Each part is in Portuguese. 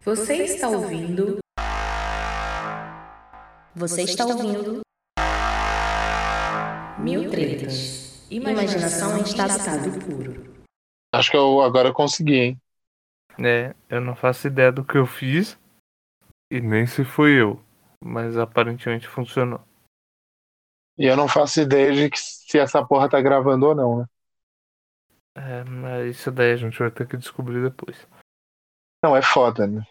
Você está ouvindo? Você está ouvindo? Mil tretas. Imaginação em estado puro. Acho que eu agora consegui, hein? É, eu não faço ideia do que eu fiz e nem se fui eu, mas aparentemente funcionou. E eu não faço ideia de que se essa porra tá gravando ou não, né? É, mas isso daí a gente vai ter que descobrir depois. Não, é foda, né?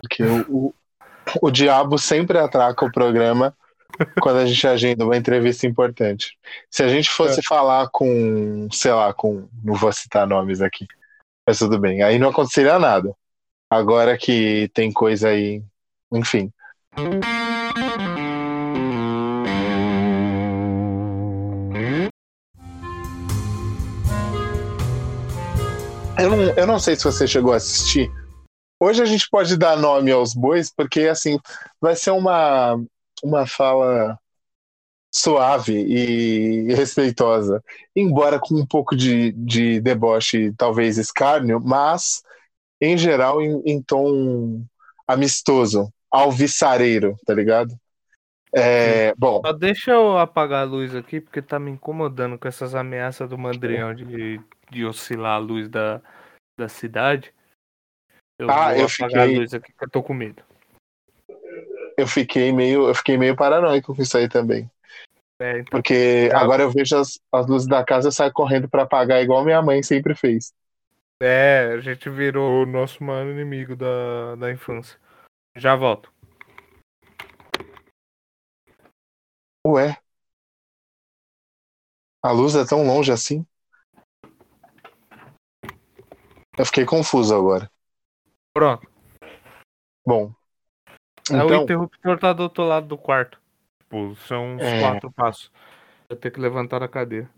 Porque o, o, o diabo sempre atraca o programa quando a gente agenda uma entrevista importante. Se a gente fosse falar com, sei lá, com. Não vou citar nomes aqui, mas tudo bem. Aí não aconteceria nada. Agora que tem coisa aí. Enfim. Eu não, eu não sei se você chegou a assistir. Hoje a gente pode dar nome aos bois, porque assim vai ser uma, uma fala suave e respeitosa, embora com um pouco de, de deboche, talvez escárnio, mas em geral em, em tom amistoso, alvissareiro, tá ligado? É, bom, Só deixa eu apagar a luz aqui, porque tá me incomodando com essas ameaças do Mandrião de, de oscilar a luz da, da cidade. Eu Ah, vou eu apagar fiquei- a luz aqui que eu tô com medo. eu fiquei meio, eu fiquei meio paranoico com isso aí também. É, então, Porque Tá. agora eu vejo as, as luzes da casa e saio correndo pra apagar, igual minha mãe sempre fez. é, a gente virou o nosso maior inimigo da, da infância. Já volto. Ué? A luz é tão longe assim? Eu fiquei confuso agora. Pronto. Bom. É, o Então, interruptor tá do outro lado do quarto. Tipo, são uns É. quatro passos. Eu tenho que levantar a cadeira.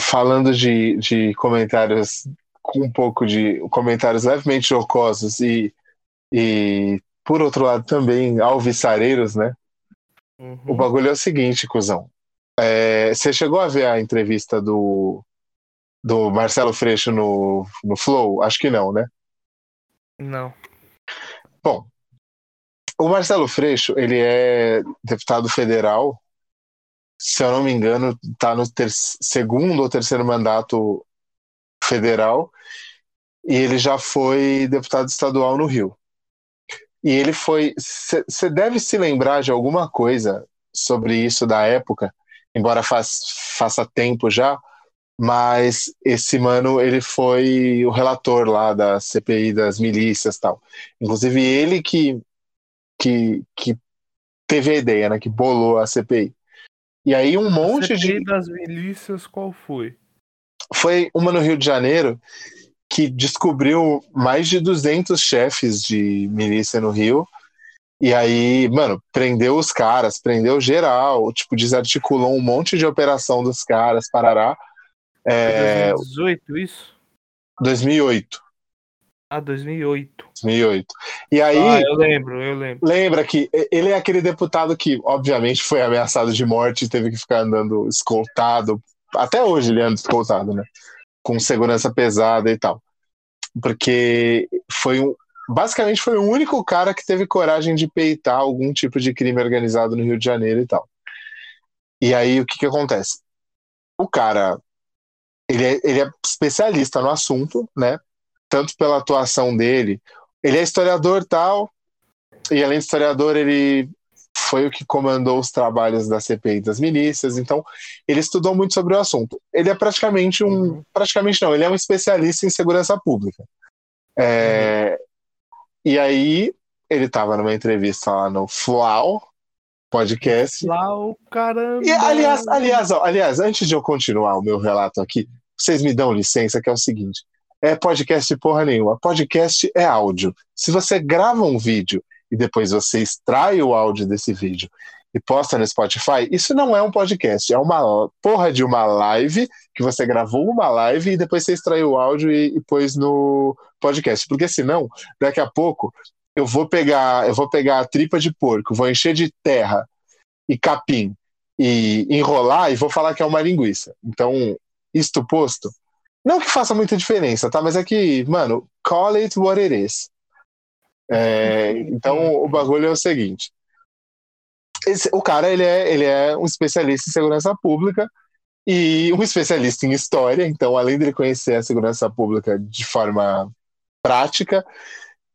falando de, de comentários com um pouco de comentários levemente jocosos e, e por outro lado também alvissareiros, né? Uhum. O bagulho é o seguinte, cuzão. É, você chegou a ver a entrevista do, do Marcelo Freixo no, no Flow? Acho que não, né? Não. Bom, o Marcelo Freixo, ele é deputado federal, se eu não me engano, está no segundo ou terceiro mandato federal, e ele já foi deputado estadual no Rio. E ele foi. Você deve se lembrar de alguma coisa sobre isso da época, embora faz, faça tempo já, mas esse mano ele foi o relator lá da CPI das milícias e tal. Inclusive ele que, que, que teve a ideia, né, que bolou a CPI. E aí um monte CPI de das milícias, qual foi? foi uma no Rio de Janeiro que descobriu mais de 200 chefes de milícia no Rio. E aí, mano, prendeu os caras, prendeu geral, tipo, desarticulou um monte de operação dos caras, parará. É, 2018 isso? 2008, Ah, 2008. 2008. E aí, Ah, eu lembro, eu lembro. lembra que ele é aquele deputado que, obviamente, foi ameaçado de morte e teve que ficar andando escoltado. Até hoje ele anda escoltado, né? Com segurança pesada e tal. Porque foi um. Basicamente foi o único cara que teve coragem de peitar algum tipo de crime organizado no Rio de Janeiro e tal. E aí o que que acontece? O cara, ele é, ele é especialista no assunto, né? Tanto pela atuação dele, ele é historiador tal, e além de historiador, ele foi o que comandou os trabalhos da CPI das milícias, então ele estudou muito sobre o assunto. Ele é praticamente um. Uhum. Praticamente não, ele é um especialista em segurança pública. É, E aí, ele estava numa entrevista lá no Flau podcast. Lá o caramba. E, aliás, aliás, ó, aliás, antes de eu continuar o meu relato aqui, vocês me dão licença, que é o seguinte: é podcast porra nenhuma. Podcast é áudio. Se você grava um vídeo e depois você extrai o áudio desse vídeo e posta no Spotify, isso não é um podcast, é uma porra de uma live que você gravou uma live e depois você extraiu o áudio e, e pôs no podcast. Porque senão, daqui a pouco, eu vou pegar, eu vou pegar a tripa de porco, vou encher de terra e capim e enrolar e vou falar que é uma linguiça. Então, isto posto, não que faça muita diferença, tá? Mas é que, mano, call it what it is. É, então o bagulho é o seguinte: esse, o cara ele é, ele é um especialista em segurança pública e um especialista em história. Então, além de ele conhecer a segurança pública de forma prática,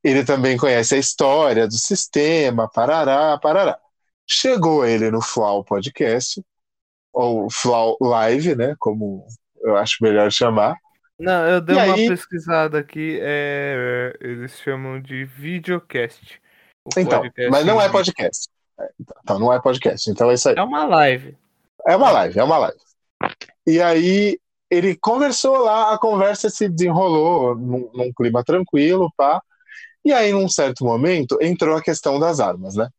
ele também conhece a história do sistema, parará, parará. Chegou ele no Flau Podcast, ou Flau Live, né? Como eu acho melhor chamar. Não, eu dei E uma aí- pesquisada aqui, é, eles chamam de videocast. Então, podcast mas não é podcast. Então, não é podcast. Então é isso aí. É uma live. É uma live, é uma live. E aí ele conversou lá, a conversa se desenrolou num, num clima tranquilo, pá. E aí, num certo momento, entrou a questão das armas, né?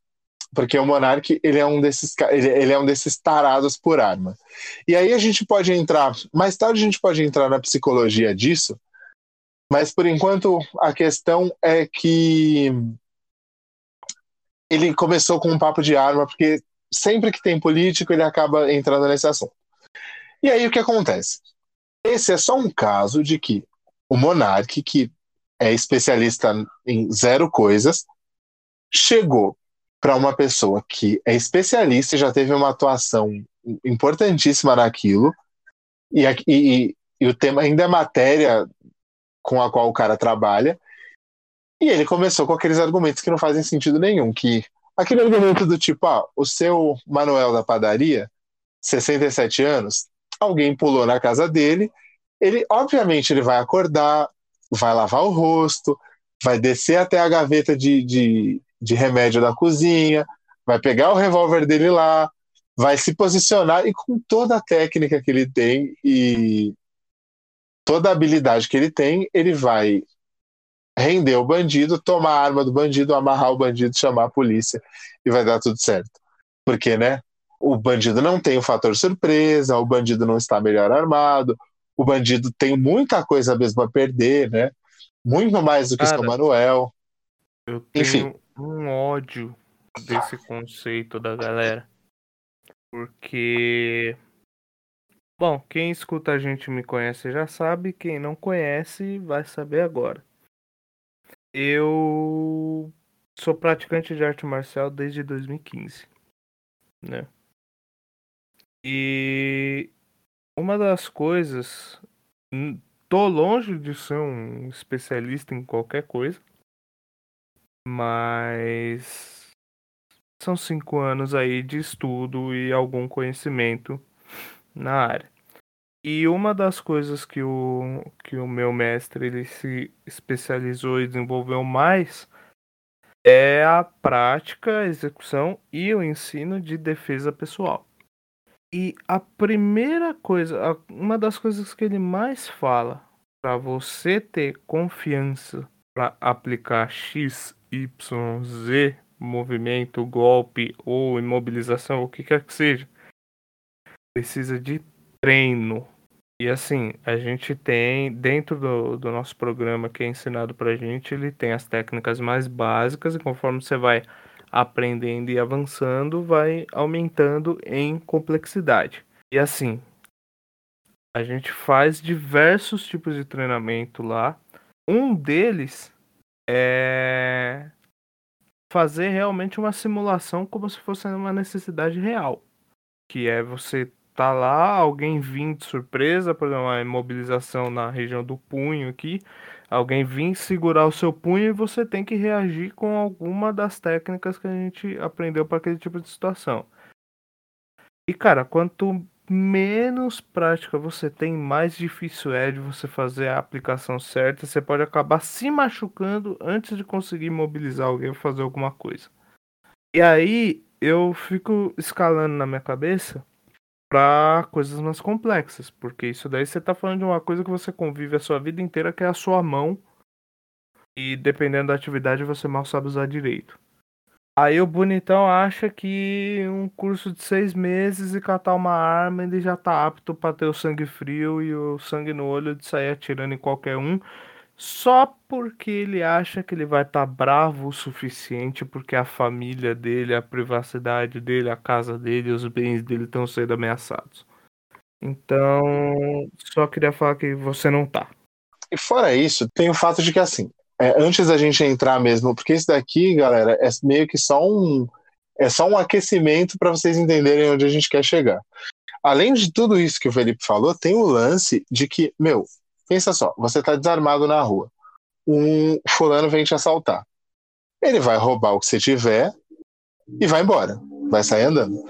Porque o Monark, ele é um desses, ele, é um desses tarados por arma. E aí a gente pode entrar, mais tarde a gente pode entrar na psicologia disso, mas por enquanto a questão é que ele começou com um papo de arma, porque sempre que tem político ele acaba entrando nesse assunto. E aí o que acontece? Esse é só um caso de que o Monark, que é especialista em zero coisas, chegou para uma pessoa que é especialista e já teve uma atuação importantíssima naquilo, e, e- e o tema ainda é matéria com a qual o cara trabalha, e ele começou com aqueles argumentos que não fazem sentido nenhum, que aquele argumento do tipo, ah, o seu Manuel da padaria, 67 anos, alguém pulou na casa dele, ele, obviamente, ele vai acordar, vai lavar o rosto, vai descer até a gaveta de, de, de remédio da cozinha, vai pegar o revólver dele lá, vai se posicionar e com toda a técnica que ele tem e toda a habilidade que ele tem, ele vai render o bandido, tomar a arma do bandido, amarrar o bandido, chamar a polícia e vai dar tudo certo. Porque, né? O bandido não tem o fator surpresa, o bandido não está melhor armado, o bandido tem muita coisa mesmo a perder, né? Muito mais do que o seu Cara, Manuel. Eu tenho Enfim. um ódio desse conceito da galera. Porque. Bom, quem escuta a gente me conhece já sabe, quem não conhece vai saber agora. Eu sou praticante de arte marcial desde 2015, né? E uma das coisas, tô longe de ser um especialista em qualquer coisa, mas são cinco anos aí de estudo e algum conhecimento na área. E uma das coisas que o, que o meu mestre ele se especializou e desenvolveu mais é a prática, a execução e o ensino de defesa pessoal. E a primeira coisa, uma das coisas que ele mais fala para você ter confiança para aplicar X, Y, Z, movimento, golpe ou imobilização, o que quer que seja, precisa de treino. E assim, a gente tem, dentro do, do nosso programa que é ensinado pra gente, ele tem as técnicas mais básicas e conforme você vai aprendendo e avançando, vai aumentando em complexidade. E assim, a gente faz diversos tipos de treinamento lá. Um deles é fazer realmente uma simulação como se fosse uma necessidade real. Que é você tá lá, alguém vir de surpresa, por exemplo, uma imobilização na região do punho aqui, alguém vir segurar o seu punho e você tem que reagir com alguma das técnicas que a gente aprendeu para aquele tipo de situação. E cara, quanto menos prática você tem, mais difícil é de você fazer a aplicação certa. Você pode acabar se machucando antes de conseguir mobilizar alguém ou fazer alguma coisa. E aí eu fico escalando na minha cabeça para coisas mais complexas, porque isso daí você tá falando de uma coisa que você convive a sua vida inteira, que é a sua mão, e dependendo da atividade você mal sabe usar direito. Aí o bonitão acha que um curso de seis meses e catar uma arma ele já tá apto para ter o sangue frio e o sangue no olho de sair atirando em qualquer um, só porque ele acha que ele vai estar bravo o suficiente porque a família dele, a privacidade dele, a casa dele, os bens dele estão sendo ameaçados. Então, só queria falar que você não tá. E fora isso, tem o fato de que, assim, é, antes da gente entrar mesmo, porque isso daqui, galera, é meio que só um é só um aquecimento para vocês entenderem onde a gente quer chegar. Além de tudo isso que o Felipe falou, tem o lance de que, meu, pensa só, você tá desarmado na rua. Um fulano vem te assaltar. Ele vai roubar o que você tiver e vai embora. Vai sair andando.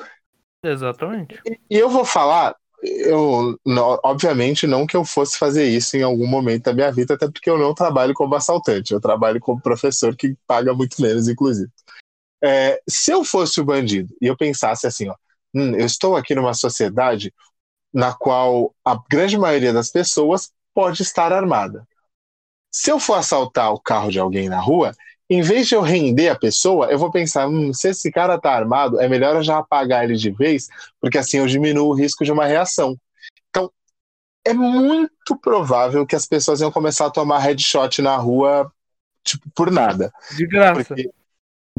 Exatamente. E, e eu vou falar, eu, não, obviamente, não que eu fosse fazer isso em algum momento da minha vida, até porque eu não trabalho como assaltante, eu trabalho como professor que paga muito menos, inclusive. É, se eu fosse o bandido e eu pensasse assim, ó, hum, eu estou aqui numa sociedade na qual a grande maioria das pessoas pode estar armada. Se eu for assaltar o carro de alguém na rua, em vez de eu render a pessoa, eu vou pensar, hum, se esse cara tá armado, é melhor eu já apagar ele de vez, porque assim eu diminuo o risco de uma reação. Então, é muito provável que as pessoas iam começar a tomar headshot na rua, tipo, por nada. De graça. Porque,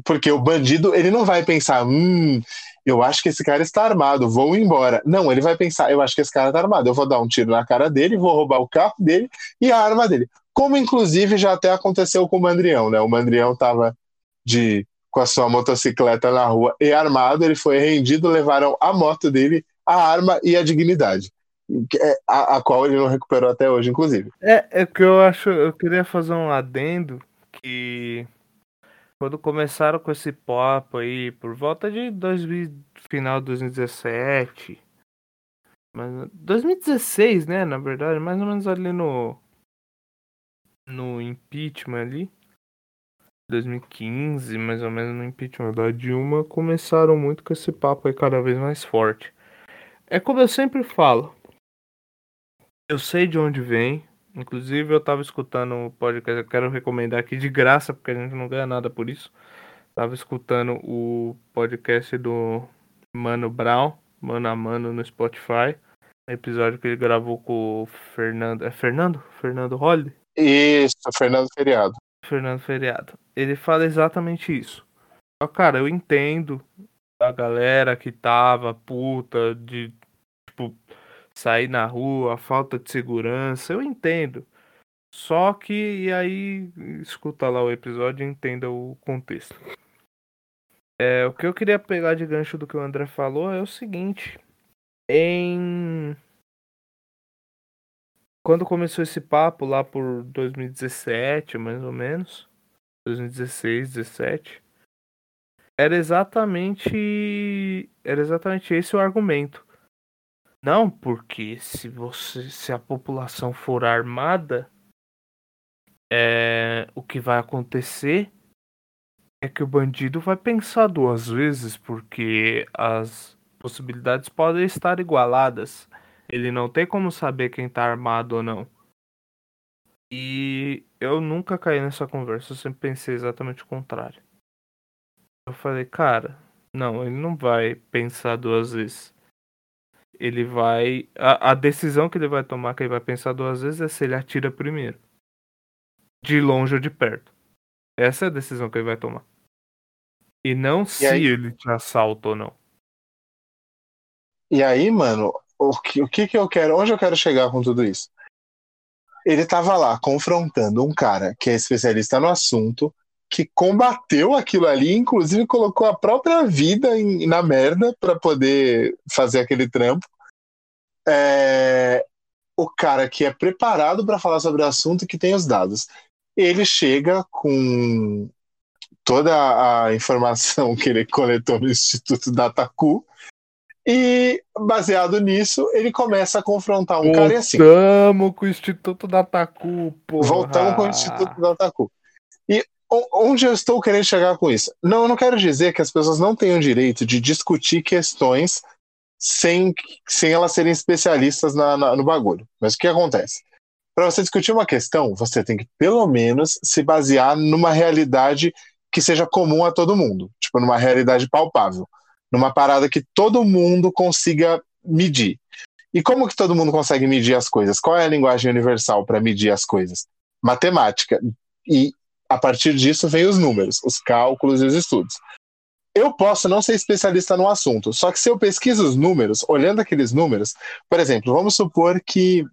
porque o bandido, ele não vai pensar, hum, eu acho que esse cara está armado, vou embora. Não, ele vai pensar, eu acho que esse cara está armado, eu vou dar um tiro na cara dele, vou roubar o carro dele e a arma dele. Como inclusive já até aconteceu com o Mandrião, né? O Mandrião estava de com a sua motocicleta na rua e armado, ele foi rendido, levaram a moto dele, a arma e a dignidade. É, a, a qual ele não recuperou até hoje, inclusive. É, é que eu acho, eu queria fazer um adendo que quando começaram com esse papo aí, por volta de 2000, final de 2017, mas 2016, né, na verdade, mais ou menos ali no no impeachment ali, 2015, mais ou menos no impeachment da Dilma, começaram muito com esse papo aí cada vez mais forte. É como eu sempre falo, eu sei de onde vem, Inclusive, eu tava escutando o podcast, eu quero recomendar aqui de graça, porque a gente não ganha nada por isso. Tava escutando o podcast do Mano Brown, Mano a Mano, no Spotify. Episódio que ele gravou com o Fernando. É Fernando? Fernando Holly? Isso, Fernando Feriado. Fernando Feriado. Ele fala exatamente isso. Cara, eu entendo a galera que tava puta de, tipo, sair na rua, a falta de segurança, eu entendo. Só que e aí escuta lá o episódio e entenda o contexto. É, o que eu queria pegar de gancho do que o André falou é o seguinte. Em quando começou esse papo lá por 2017, mais ou menos, 2016, 17, era exatamente era exatamente esse o argumento. Não, porque se você se a população for armada, é, o que vai acontecer é que o bandido vai pensar duas vezes, porque as possibilidades podem estar igualadas. Ele não tem como saber quem tá armado ou não. E eu nunca caí nessa conversa, eu sempre pensei exatamente o contrário. Eu falei, cara, não, ele não vai pensar duas vezes ele vai. A, a, decisão que ele vai tomar, que ele vai pensar duas vezes, é se ele atira primeiro. De longe ou de perto. Essa é a decisão que ele vai tomar. E não e se aí... ele te assalta ou não. E aí, mano, o que, o que que eu quero. Onde eu quero chegar com tudo isso? Ele tava lá confrontando um cara que é especialista no assunto, que combateu aquilo ali, inclusive colocou a própria vida em, na merda para poder fazer aquele trampo. É, o cara que é preparado para falar sobre o assunto e que tem os dados. Ele chega com toda a informação que ele coletou no Instituto Dataku e, baseado nisso, ele começa a confrontar um Voltamos cara assim. Voltamos com o Instituto Dataku, porra. Voltamos com o Instituto Dataku. Onde eu estou querendo chegar com isso? Não, eu não quero dizer que as pessoas não tenham direito de discutir questões sem, sem elas serem especialistas na, na, no bagulho. Mas o que acontece? Para você discutir uma questão, você tem que, pelo menos, se basear numa realidade que seja comum a todo mundo. Tipo, numa realidade palpável. Numa parada que todo mundo consiga medir. E como que todo mundo consegue medir as coisas? Qual é a linguagem universal para medir as coisas? Matemática. E a partir disso vem os números, os cálculos e os estudos. Eu posso não ser especialista no assunto, só que se eu pesquiso os números, olhando aqueles números, por exemplo, vamos supor que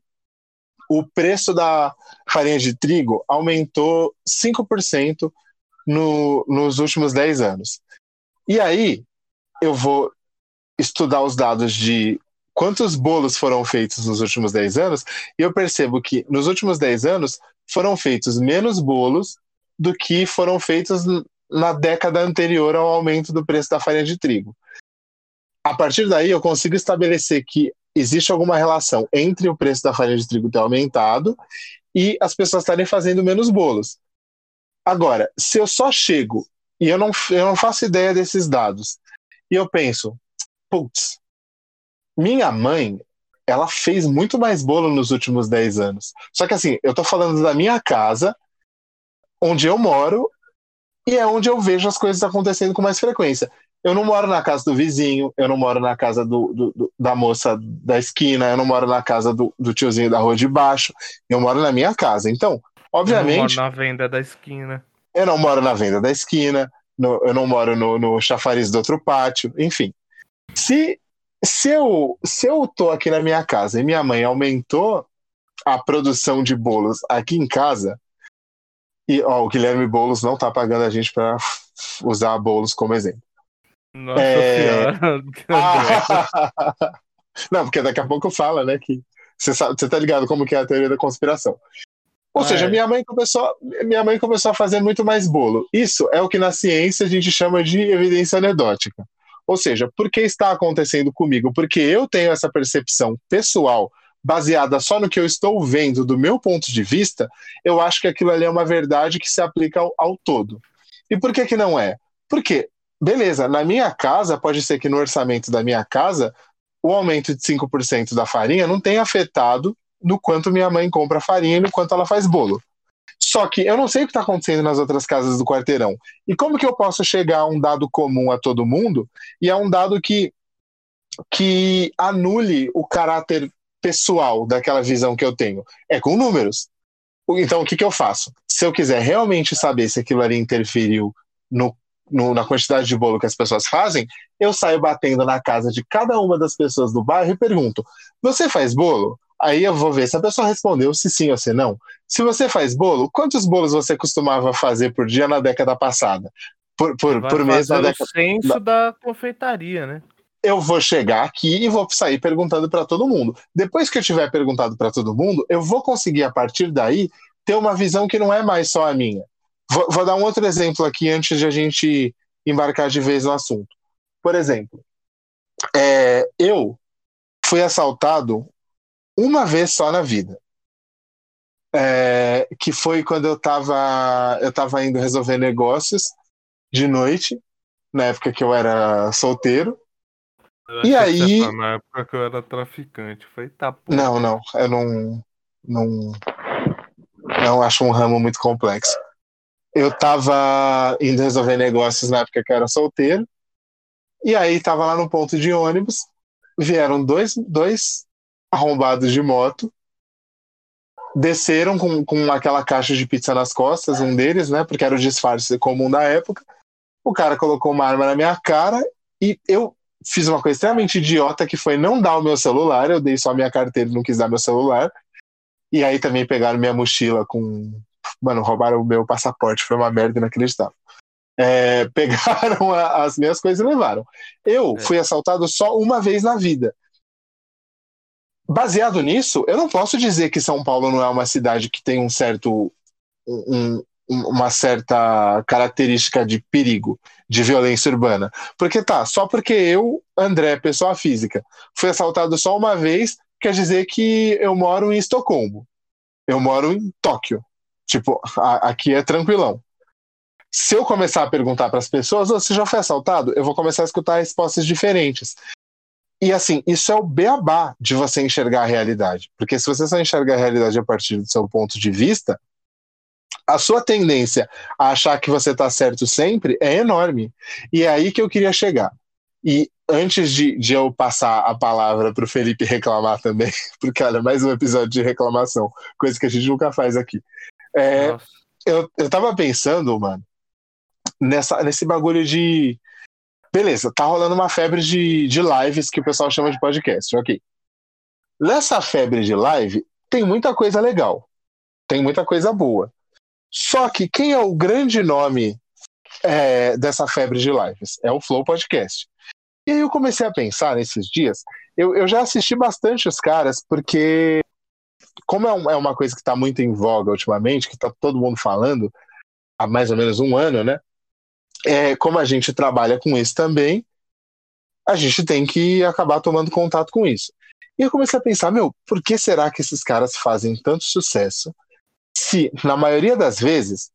o preço da farinha de trigo aumentou 5% no, nos últimos 10 anos. E aí eu vou estudar os dados de quantos bolos foram feitos nos últimos 10 anos e eu percebo que nos últimos 10 anos foram feitos menos bolos do que foram feitos na década anterior ao aumento do preço da farinha de trigo. A partir daí, eu consigo estabelecer que existe alguma relação entre o preço da farinha de trigo ter aumentado e as pessoas estarem fazendo menos bolos. Agora, se eu só chego e eu não, eu não faço ideia desses dados, e eu penso, putz, minha mãe, ela fez muito mais bolo nos últimos 10 anos. Só que assim, eu tô falando da minha casa, onde eu moro, e é onde eu vejo as coisas acontecendo com mais frequência. Eu não moro na casa do vizinho, eu não moro na casa do, do, do, da moça da esquina, eu não moro na casa do, do tiozinho da rua de baixo, eu moro na minha casa. Então, obviamente. Eu não moro na venda da esquina. Eu não moro na venda da esquina, no, eu não moro no, no chafariz do outro pátio, enfim. Se, se, eu, se eu tô aqui na minha casa e minha mãe aumentou a produção de bolos aqui em casa, e ó, o Guilherme Bolos não tá pagando a gente para usar bolos como exemplo. Nossa é... senhora. não, porque daqui a pouco fala, né, que você, sabe, você tá ligado como que é a teoria da conspiração. Ou ah, seja, é. minha mãe começou, minha mãe começou a fazer muito mais bolo. Isso é o que na ciência a gente chama de evidência anedótica. Ou seja, por que está acontecendo comigo? Porque eu tenho essa percepção pessoal baseada só no que eu estou vendo do meu ponto de vista, eu acho que aquilo ali é uma verdade que se aplica ao, ao todo. E por que que não é? Porque beleza, na minha casa, pode ser que no orçamento da minha casa, o aumento de 5% da farinha não tenha afetado no quanto minha mãe compra farinha e no quanto ela faz bolo. Só que eu não sei o que está acontecendo nas outras casas do quarteirão. E como que eu posso chegar a um dado comum a todo mundo e a um dado que, que anule o caráter pessoal daquela visão que eu tenho? É com números. Então, o que, que eu faço? Se eu quiser realmente saber se aquilo ali interferiu no no, na quantidade de bolo que as pessoas fazem, eu saio batendo na casa de cada uma das pessoas do bairro e pergunto: Você faz bolo? Aí eu vou ver se a pessoa respondeu se sim ou se não. Se você faz bolo, quantos bolos você costumava fazer por dia na década passada? Por, por, por mês na década. O censo da confeitaria, né? Eu vou chegar aqui e vou sair perguntando para todo mundo. Depois que eu tiver perguntado para todo mundo, eu vou conseguir a partir daí ter uma visão que não é mais só a minha. Vou, vou, dar um outro exemplo aqui antes de a gente embarcar de vez no assunto. Por exemplo, é, eu fui assaltado uma vez só na vida. É, que foi quando eu estava eu tava indo resolver negócios de noite, na época que eu era solteiro. E aí. Na época que eu era traficante. Foi tá, Não, não. Eu não. Não. Não acho um ramo muito complexo eu tava indo resolver negócios na época que eu era solteiro. E aí tava lá no ponto de ônibus, vieram dois, dois arrombados de moto, desceram com, com aquela caixa de pizza nas costas, um deles, né? Porque era o disfarce comum da época. O cara colocou uma arma na minha cara e eu fiz uma coisa extremamente idiota que foi não dar o meu celular, eu dei só a minha carteira e não quis dar meu celular. E aí também pegaram minha mochila com Mano, roubaram o meu passaporte, foi uma merda inacreditável. É, pegaram a, as minhas coisas e levaram. Eu é. fui assaltado só uma vez na vida. Baseado nisso, eu não posso dizer que São Paulo não é uma cidade que tem um certo. Um, uma certa característica de perigo, de violência urbana. Porque tá, só porque eu, André, pessoa física, fui assaltado só uma vez, quer dizer que eu moro em Estocolmo. Eu moro em Tóquio. Tipo, a, aqui é tranquilão. Se eu começar a perguntar para as pessoas, você já foi assaltado? Eu vou começar a escutar respostas diferentes. E assim, isso é o beabá de você enxergar a realidade. Porque se você só enxerga a realidade a partir do seu ponto de vista, a sua tendência a achar que você está certo sempre é enorme. E é aí que eu queria chegar. E antes de, de eu passar a palavra para o Felipe reclamar também, porque olha, mais um episódio de reclamação, coisa que a gente nunca faz aqui. É, eu, eu tava pensando, mano, nessa, nesse bagulho de. Beleza, tá rolando uma febre de, de lives que o pessoal chama de podcast, ok. Nessa febre de live, tem muita coisa legal, tem muita coisa boa. Só que quem é o grande nome é, dessa febre de lives? É o Flow Podcast. E aí eu comecei a pensar nesses dias. Eu, eu já assisti bastante os caras, porque, como é, um, é uma coisa que está muito em voga ultimamente, que está todo mundo falando há mais ou menos um ano, né? É, como a gente trabalha com isso também, a gente tem que acabar tomando contato com isso. E eu comecei a pensar, meu, por que será que esses caras fazem tanto sucesso se, na maioria das vezes,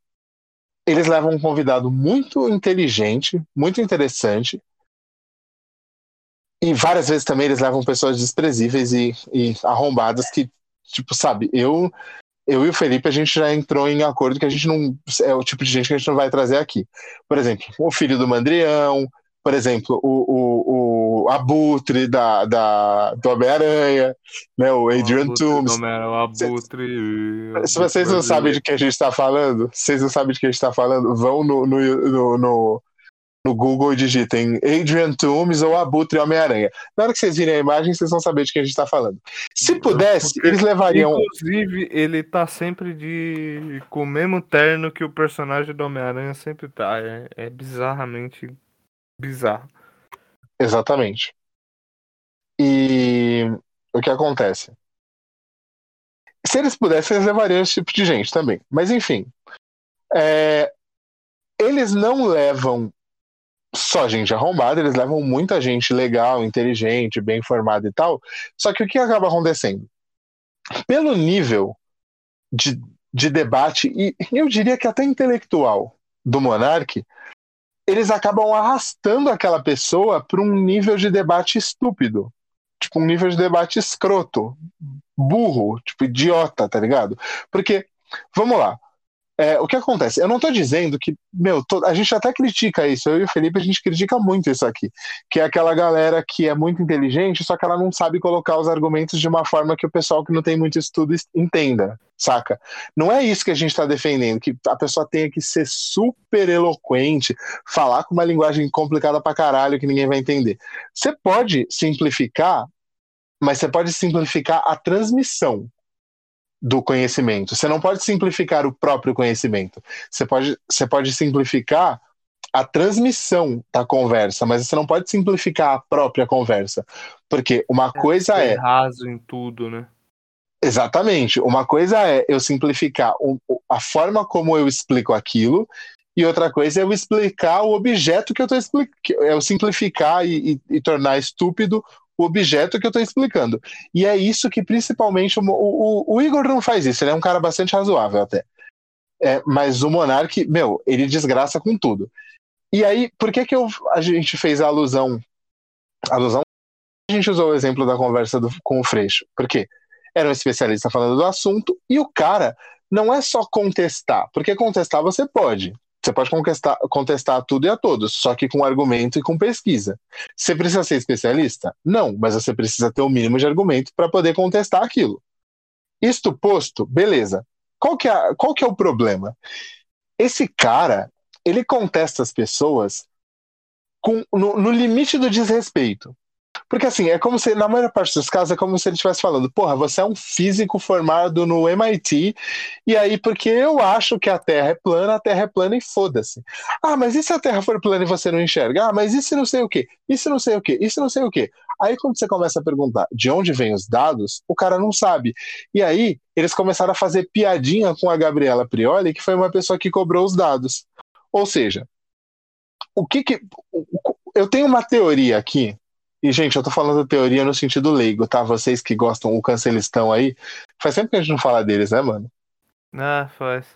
eles levam um convidado muito inteligente, muito interessante, e várias vezes também eles levam pessoas desprezíveis e, e arrombadas que, tipo, sabe, eu eu e o Felipe, a gente já entrou em acordo que a gente não. É o tipo de gente que a gente não vai trazer aqui. Por exemplo, o filho do Mandrião, por exemplo, o, o, o Abutre da, da, do Homem-Aranha, né, o Adrian o Toomes. O Abutre. Se vocês não sabem de que a gente está falando, vocês não sabem de que a gente está falando, vão no, no, no, no Google e digitem Adrian Toomes ou Abutre Homem-Aranha. Na hora que vocês virem a imagem, vocês vão saber de quem a gente está falando. Se pudesse, Porque, eles levariam. Inclusive, ele tá sempre de com o mesmo terno que o personagem do Homem-Aranha sempre tá. É, é bizarramente bizarro. Exatamente. E o que acontece? Se eles pudessem, eles levariam esse tipo de gente também. Mas enfim. É... Eles não levam só gente arrombada, eles levam muita gente legal, inteligente, bem formada e tal. Só que o que acaba acontecendo? Pelo nível de, de debate, e eu diria que até intelectual, do Monark, eles acabam arrastando aquela pessoa para um nível de debate estúpido. Tipo, um nível de debate escroto, burro, tipo, idiota, tá ligado? Porque, vamos lá, é, o que acontece? Eu não estou dizendo que, meu, to, a gente até critica isso, eu e o Felipe, a gente critica muito isso aqui, que é aquela galera que é muito inteligente, só que ela não sabe colocar os argumentos de uma forma que o pessoal que não tem muito estudo entenda, saca? Não é isso que a gente está defendendo, que a pessoa tenha que ser super eloquente, falar com uma linguagem complicada pra caralho que ninguém vai entender. Você pode simplificar, mas você pode simplificar a transmissão do conhecimento. Você não pode simplificar o próprio conhecimento. Você pode, você pode simplificar a transmissão da conversa, mas você não pode simplificar a própria conversa. Porque uma é, coisa é. raso em tudo, né? Exatamente. Uma coisa é eu simplificar a forma como eu explico aquilo, e outra coisa é eu explicar o objeto que eu estou explicando. Eu simplificar e, e, e tornar estúpido o objeto que eu estou explicando. E é isso que principalmente o, o, o, Igor não faz isso, ele é um cara bastante razoável até. É, mas o Monark, meu, ele desgraça com tudo. E aí, por que que eu, a gente fez a alusão? A alusão? A gente usou o exemplo da conversa do, com o Freixo. Porque era um especialista falando do assunto e o cara não é só contestar, porque contestar você pode. Você pode contestar, contestar tudo e a todos, só que com argumento e com pesquisa. Você precisa ser especialista? Não, mas você precisa ter o mínimo de argumento para poder contestar aquilo. Isto posto, beleza. Qual que, é, qual que é o problema? Esse cara, ele contesta as pessoas com, no, no limite do desrespeito. Porque assim, é como se, na maior parte dos casos, é como se ele estivesse falando, porra, você é um físico formado no MIT, e aí, porque eu acho que a Terra é plana, a Terra é plana e foda-se. Ah, mas e se a Terra for plana e você não enxerga? Ah, mas isso não sei o quê? Isso não sei o quê? Isso não sei o quê? Aí, quando você começa a perguntar de onde vêm os dados, o cara não sabe. E aí, eles começaram a fazer piadinha com a Gabriela Prioli, que foi uma pessoa que cobrou os dados. Ou seja, o que que. Eu tenho uma teoria aqui e, gente, eu tô falando teoria no sentido leigo, tá? Vocês que gostam, o cancelistão aí. Faz tempo que a gente não fala deles, né, mano? Ah, faz.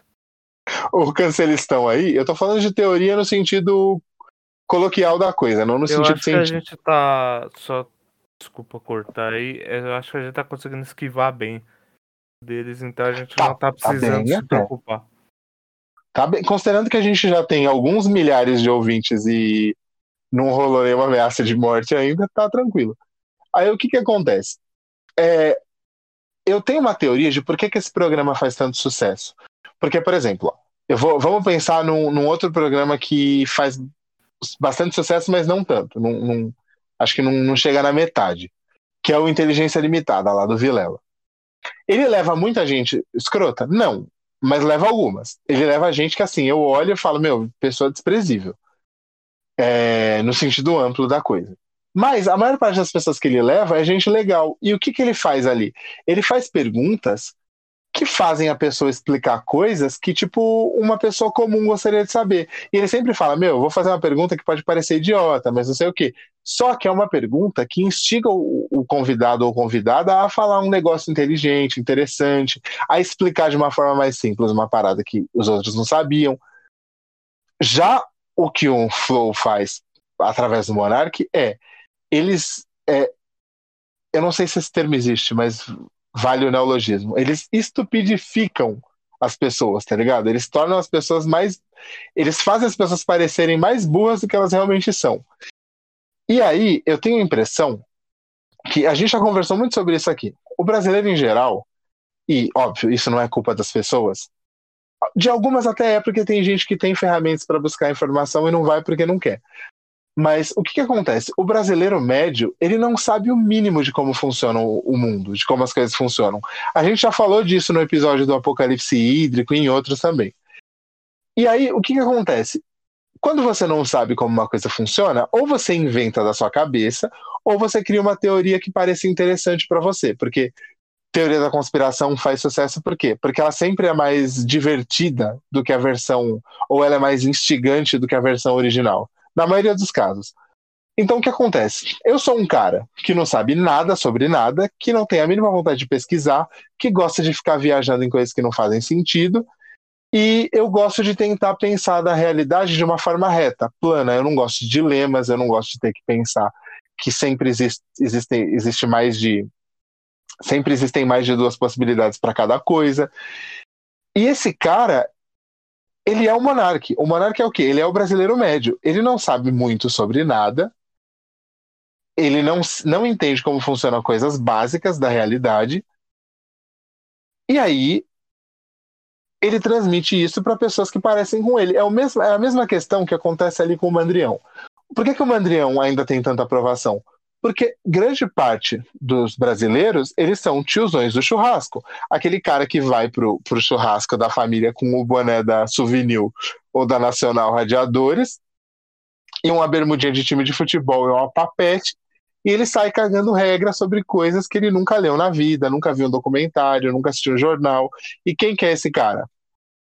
O cancelistão aí, eu tô falando de teoria no sentido coloquial da coisa, não no eu sentido acho que a gente tá. Só. Desculpa cortar aí. Eu acho que a gente tá conseguindo esquivar bem deles, então a gente tá, não tá precisando tá bem, se preocupar. Tá bem, considerando que a gente já tem alguns milhares de ouvintes e não rolou nenhuma ameaça de morte ainda, tá tranquilo. Aí o que que acontece? É, eu tenho uma teoria de por que, que esse programa faz tanto sucesso. Porque, por exemplo, eu vou, vamos pensar num, num outro programa que faz bastante sucesso, mas não tanto. Num, num, acho que não chega na metade. Que é o Inteligência Limitada, lá do Vilela. Ele leva muita gente escrota? Não, mas leva algumas. Ele leva gente que assim, eu olho e falo, meu, pessoa desprezível. É, no sentido amplo da coisa. Mas a maior parte das pessoas que ele leva é gente legal. E o que, que ele faz ali? Ele faz perguntas que fazem a pessoa explicar coisas que, tipo, uma pessoa comum gostaria de saber. E ele sempre fala: Meu, vou fazer uma pergunta que pode parecer idiota, mas não sei o quê. Só que é uma pergunta que instiga o, o convidado ou convidada a falar um negócio inteligente, interessante, a explicar de uma forma mais simples uma parada que os outros não sabiam. Já o que o Flow faz através do Monark é eles. É, eu não sei se esse termo existe, mas vale o neologismo. Eles estupidificam as pessoas, tá ligado? Eles tornam as pessoas mais. Eles fazem as pessoas parecerem mais burras do que elas realmente são. E aí, eu tenho a impressão que a gente já conversou muito sobre isso aqui. O brasileiro em geral, e óbvio, isso não é culpa das pessoas, de algumas até é porque tem gente que tem ferramentas para buscar informação e não vai porque não quer. Mas o que, que, acontece? O brasileiro médio, ele não sabe o mínimo de como funciona o, mundo, de como as coisas funcionam. A gente já falou disso no episódio do Apocalipse Hídrico e em outros também. E aí, o que, que acontece? Quando você não sabe como uma coisa funciona, ou você inventa da sua cabeça, ou você cria uma teoria que pareça interessante para você. Porque teoria da conspiração faz sucesso por quê? Porque ela sempre é mais divertida do que a versão, ou ela é mais instigante do que a versão original na maioria dos casos. Então, o que acontece? Eu sou um cara que não sabe nada sobre nada, que não tem a mínima vontade de pesquisar, que gosta de ficar viajando em coisas que não fazem sentido, e eu gosto de tentar pensar da realidade de uma forma reta, plana. Eu não gosto de dilemas, eu não gosto de ter que pensar que sempre existe, existe, existe mais de. Sempre existem mais de duas possibilidades para cada coisa. E esse cara, ele é o monarca. O monarca é o quê? Ele é o brasileiro médio. Ele não sabe muito sobre nada. Ele não, não entende como funcionam coisas básicas da realidade. E aí ele transmite isso para pessoas que parecem com ele. É, o mesmo, é a mesma questão que acontece ali com o Mandrião. Por que, que o Mandrião ainda tem tanta aprovação? Porque grande parte dos brasileiros, eles são tiozões do churrasco. Aquele cara que vai pro, pro churrasco da família com o boné da Souvenir ou da Nacional Radiadores, e uma bermudinha de time de futebol e uma papete, e ele sai cagando regra sobre coisas que ele nunca leu na vida, nunca viu um documentário, nunca assistiu um jornal. E quem que é esse cara?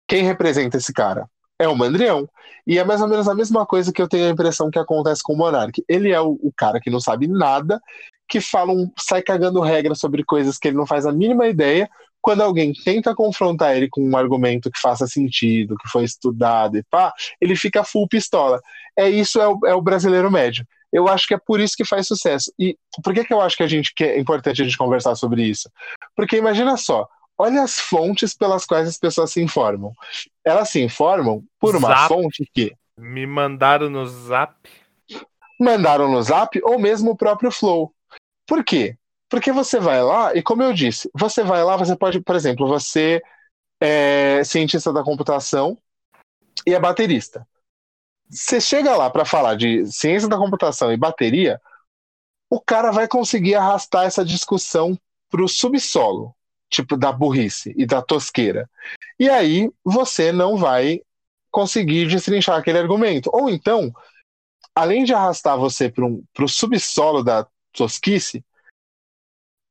Quem representa esse cara? É o Mandrião. E é mais ou menos a mesma coisa que eu tenho a impressão que acontece com o Monark. Ele é o, o cara que não sabe nada, que fala um, sai cagando regra sobre coisas que ele não faz a mínima ideia. Quando alguém tenta confrontar ele com um argumento que faça sentido, que foi estudado e pá, ele fica full pistola. É isso, é o, é o brasileiro médio. Eu acho que é por isso que faz sucesso. E por que, que eu acho que, a gente, que é importante a gente conversar sobre isso? Porque imagina só, olha as fontes pelas quais as pessoas se informam. Elas se informam por uma zap. fonte que. Me mandaram no zap. Mandaram no zap ou mesmo o próprio Flow. Por quê? Porque você vai lá, e como eu disse, você vai lá, você pode, por exemplo, você é cientista da computação e é baterista. Você chega lá para falar de ciência da computação e bateria, o cara vai conseguir arrastar essa discussão para o subsolo tipo da burrice e da tosqueira. E aí você não vai conseguir destrinchar aquele argumento. Ou então, além de arrastar você para um, o subsolo da tosquice,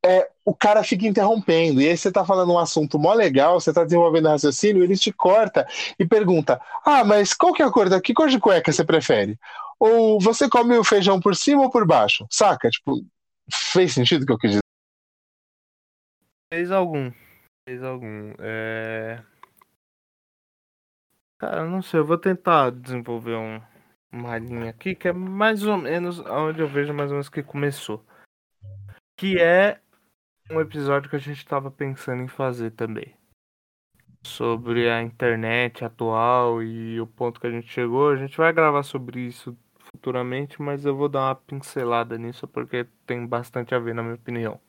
é, o cara fica interrompendo. E aí você está falando um assunto mó legal, você está desenvolvendo raciocínio, ele te corta e pergunta: Ah, mas qual que é a cor da que cor de cueca você prefere? Ou você come o feijão por cima ou por baixo? Saca? Tipo, fez sentido o que eu quis? Fez algum. Fez algum. É... Cara, não sei, eu vou tentar desenvolver um, uma linha aqui que é mais ou menos onde eu vejo mais ou menos que começou. Que é um episódio que a gente estava pensando em fazer também. Sobre a internet atual e o ponto que a gente chegou. A gente vai gravar sobre isso futuramente, mas eu vou dar uma pincelada nisso porque tem bastante a ver, na minha opinião.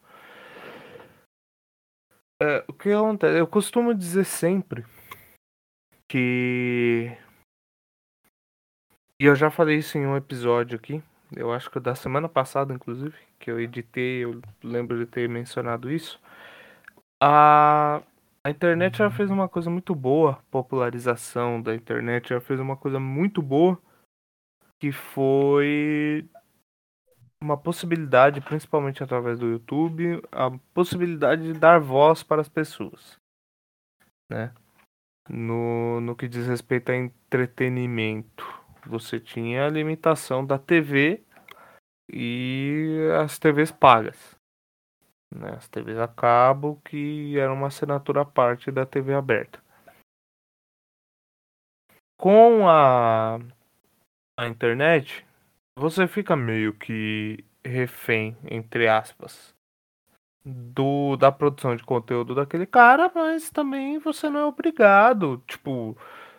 É, o que acontece? Eu costumo dizer sempre que. E eu já falei isso em um episódio aqui. Eu acho que da semana passada, inclusive, que eu editei, eu lembro de ter mencionado isso. a, a internet já fez uma coisa muito boa, popularização da internet já fez uma coisa muito boa, que foi uma possibilidade, principalmente através do YouTube, a possibilidade de dar voz para as pessoas, né? No, no que diz respeito a entretenimento, você tinha a limitação da TV e as TVs pagas, né? As TVs a cabo que era uma assinatura à parte da TV aberta. Com a, a internet, você fica meio que refém, entre aspas, do da produção de conteúdo daquele cara, mas também você não é obrigado. Tipo,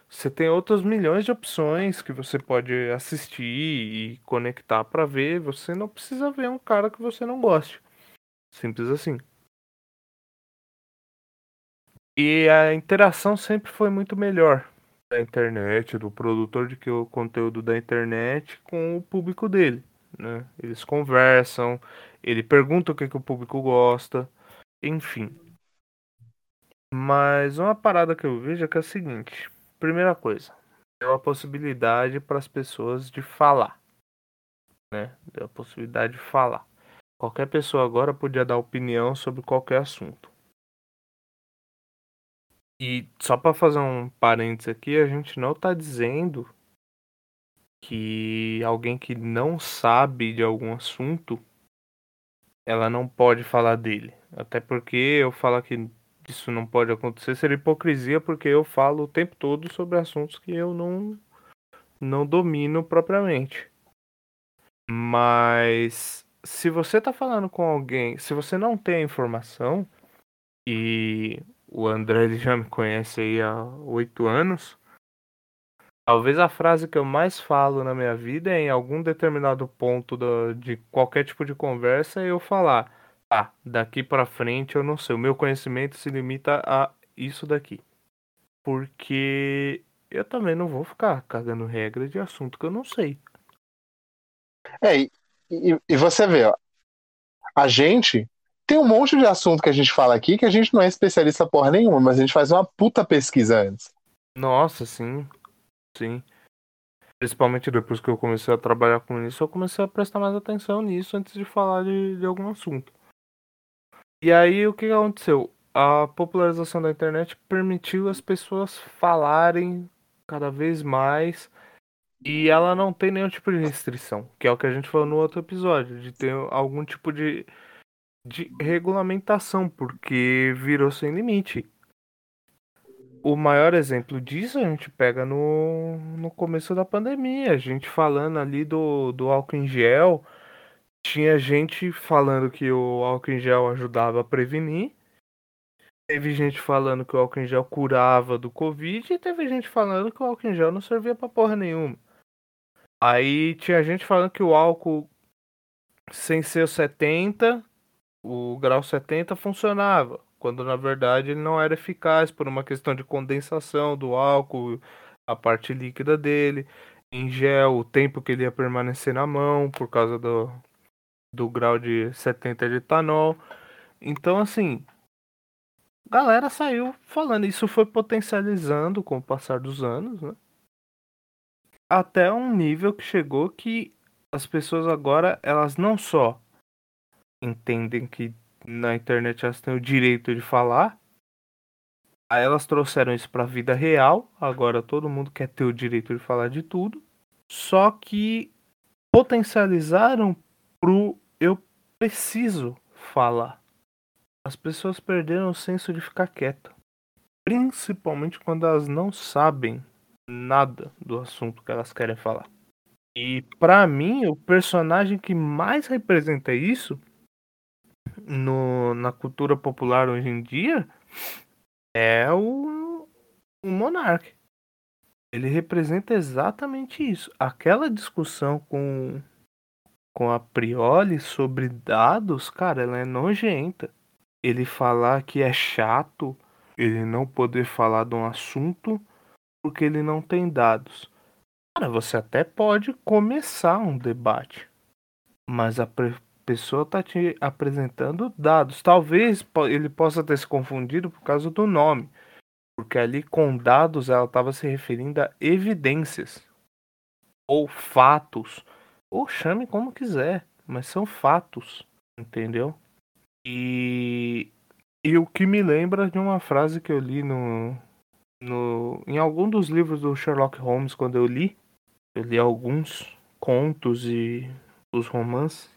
você tem outros milhões de opções que você pode assistir e conectar para ver. Você não precisa ver um cara que você não goste. Simples assim. E a interação sempre foi muito melhor da internet, do produtor de conteúdo da internet com o público dele. Né? Eles conversam, ele pergunta o que, que o público gosta, enfim. Mas uma parada que eu vejo é que é a seguinte: primeira coisa, deu a possibilidade para as pessoas de falar. Né? Deu a possibilidade de falar. Qualquer pessoa agora podia dar opinião sobre qualquer assunto. E só para fazer um parênteses aqui, a gente não está dizendo que alguém que não sabe de algum assunto, ela não pode falar dele. Até porque eu falo que isso não pode acontecer seria hipocrisia, porque eu falo o tempo todo sobre assuntos que eu não não domino propriamente. Mas se você tá falando com alguém, se você não tem a informação e o André ele já me conhece aí há oito anos. Talvez a frase que eu mais falo na minha vida é em algum determinado ponto do, de qualquer tipo de conversa eu falar, ah, daqui para frente eu não sei, o meu conhecimento se limita a isso daqui. Porque eu também não vou ficar cagando regra de assunto que eu não sei. É, e, e, você vê, ó, a gente tem um monte de assunto que a gente fala aqui que a gente não é especialista porra nenhuma, mas a gente faz uma puta pesquisa antes. Nossa, sim. Sim. Principalmente depois que eu comecei a trabalhar com isso, eu comecei a prestar mais atenção nisso antes de falar de, de algum assunto. E aí o que aconteceu? A popularização da internet permitiu as pessoas falarem cada vez mais e ela não tem nenhum tipo de restrição, que é o que a gente falou no outro episódio, de ter algum tipo de de regulamentação, porque virou sem limite. O maior exemplo disso a gente pega no, no começo da pandemia. A gente falando ali do, do álcool em gel. Tinha gente falando que o álcool em gel ajudava a prevenir. Teve gente falando que o álcool em gel curava do Covid. E teve gente falando que o álcool em gel não servia pra porra nenhuma. Aí tinha gente falando que o álcool sem ser o 70 o grau 70 funcionava, quando na verdade ele não era eficaz por uma questão de condensação do álcool, a parte líquida dele, em gel, o tempo que ele ia permanecer na mão por causa do, do grau de 70 de etanol. Então, assim, galera saiu falando, isso foi potencializando com o passar dos anos, né? Até um nível que chegou que as pessoas agora, elas não só entendem que na internet elas têm o direito de falar. Aí elas trouxeram isso para a vida real. Agora todo mundo quer ter o direito de falar de tudo. Só que potencializaram pro eu preciso falar. As pessoas perderam o senso de ficar quieta. Principalmente quando elas não sabem nada do assunto que elas querem falar. E para mim, o personagem que mais representa isso no, na cultura popular hoje em dia é o, o monarca. Ele representa exatamente isso. Aquela discussão com, com a Prioli sobre dados, cara, ela é nojenta. Ele falar que é chato ele não poder falar de um assunto porque ele não tem dados. Cara, você até pode começar um debate, mas a pessoa está te apresentando dados. Talvez ele possa ter se confundido por causa do nome. Porque ali com dados ela estava se referindo a evidências. Ou fatos. Ou chame como quiser. Mas são fatos. Entendeu? E, e o que me lembra de uma frase que eu li no, no, em algum dos livros do Sherlock Holmes, quando eu li, eu li alguns contos e os romances,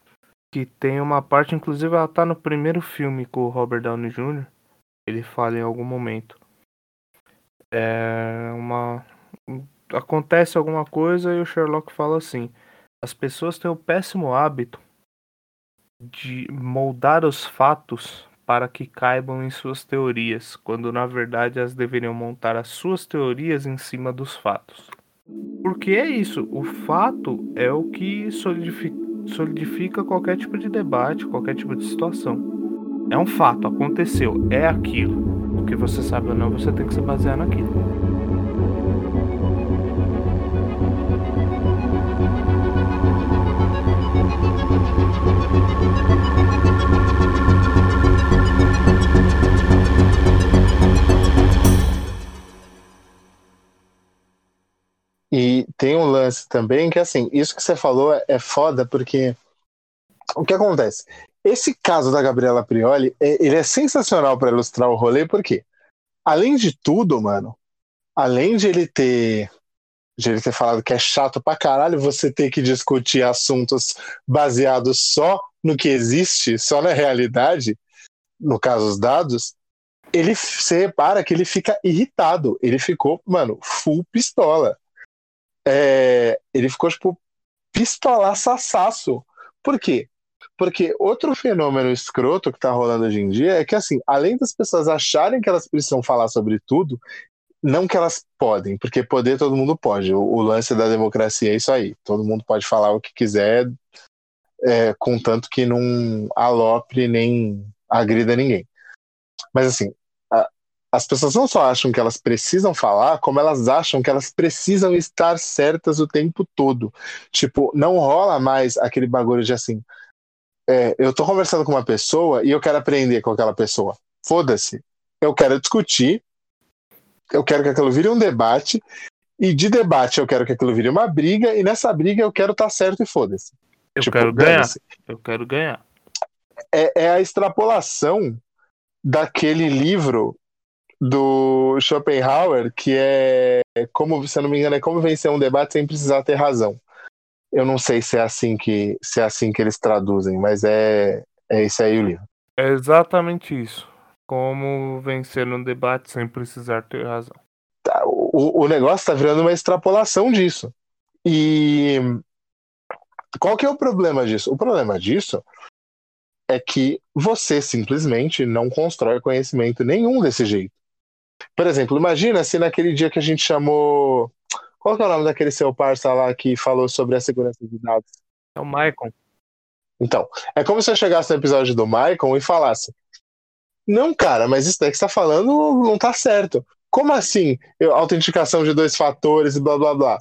que tem uma parte, inclusive ela tá no primeiro filme com o Robert Downey Jr., ele fala em algum momento. É uma. Acontece alguma coisa e o Sherlock fala assim: as pessoas têm o péssimo hábito de moldar os fatos para que caibam em suas teorias, quando na verdade elas deveriam montar as suas teorias em cima dos fatos. Porque é isso, o fato é o que solidifica, solidifica qualquer tipo de debate, qualquer tipo de situação. É um fato, aconteceu, é aquilo. O que você sabe ou não, você tem que se basear naquilo. E tem um lance também que, assim, isso que você falou é, é foda, porque o que acontece? Esse caso da Gabriela Prioli, ele é sensacional para ilustrar o rolê, porque, além de tudo, mano, além de ele ter de ele ter falado que é chato pra caralho você ter que discutir assuntos baseados só no que existe, só na realidade, no caso os dados, ele se repara que ele fica irritado. Ele ficou, mano, full pistola é, ele ficou, tipo, pistolaçaço. Por quê? Porque outro fenômeno escroto que tá rolando hoje em dia é que, assim, além das pessoas acharem que elas precisam falar sobre tudo, não que elas podem, porque poder todo mundo pode. O, o lance da democracia é isso aí. Todo mundo pode falar o que quiser, é, contanto que não alopre nem agrida ninguém. Mas, assim, as pessoas não só acham que elas precisam falar, como elas acham que elas precisam estar certas o tempo todo. Tipo, não rola mais aquele bagulho de assim. É, eu tô conversando com uma pessoa e eu quero aprender com aquela pessoa. Foda-se. Eu quero discutir, eu quero que aquilo vire um debate, e de debate eu quero que aquilo vire uma briga, e nessa briga eu quero estar tá certo e foda-se. Eu tipo, quero ganhar. Eu quero ganhar. É, é a extrapolação daquele livro do Schopenhauer, que é como, se eu não me engano, é como vencer um debate sem precisar ter razão. Eu não sei se é assim que se é assim que eles traduzem, mas é é esse aí o livro. É exatamente isso. Como vencer um debate sem precisar ter razão. Tá, o, o negócio está virando uma extrapolação disso. E qual que é o problema disso? O problema disso é que você simplesmente não constrói conhecimento nenhum desse jeito. Por exemplo, imagina se naquele dia que a gente chamou. Qual que é o nome daquele seu parça lá que falou sobre a segurança de dados? É o Maicon. Então, é como se eu chegasse no episódio do Maicon e falasse: Não, cara, mas isso daí que você tá falando não tá certo. Como assim? Eu, autenticação de dois fatores e blá blá blá.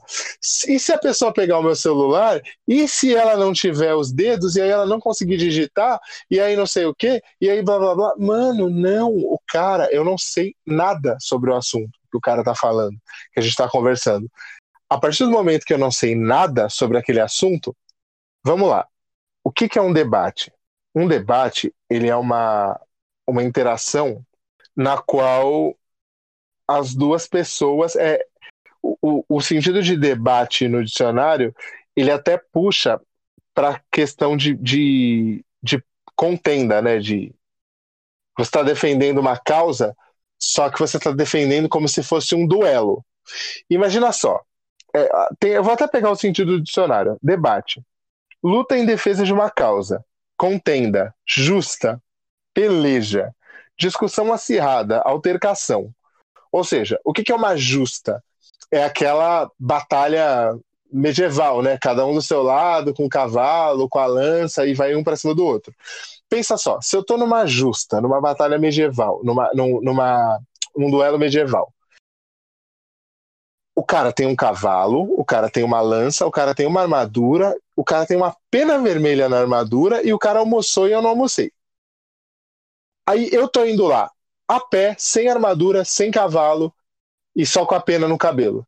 E se a pessoa pegar o meu celular, e se ela não tiver os dedos, e aí ela não conseguir digitar, e aí não sei o quê, e aí blá blá blá. Mano, não, o cara, eu não sei nada sobre o assunto que o cara tá falando, que a gente tá conversando. A partir do momento que eu não sei nada sobre aquele assunto, vamos lá. O que, que é um debate? Um debate, ele é uma, uma interação na qual as duas pessoas. É, o, o sentido de debate no dicionário ele até puxa para a questão de, de, de contenda, né? De você está defendendo uma causa, só que você está defendendo como se fosse um duelo. Imagina só. É, tem, eu vou até pegar o sentido do dicionário. Debate. Luta em defesa de uma causa. Contenda. Justa. Peleja. Discussão acirrada. Altercação. Ou seja, o que é uma justa? É aquela batalha medieval, né? Cada um do seu lado, com o cavalo, com a lança, e vai um para cima do outro. Pensa só, se eu estou numa justa, numa batalha medieval, numa, num, numa, num duelo medieval, o cara tem um cavalo, o cara tem uma lança, o cara tem uma armadura, o cara tem uma pena vermelha na armadura e o cara almoçou e eu não almocei. Aí eu tô indo lá, a pé, sem armadura, sem cavalo e só com a pena no cabelo.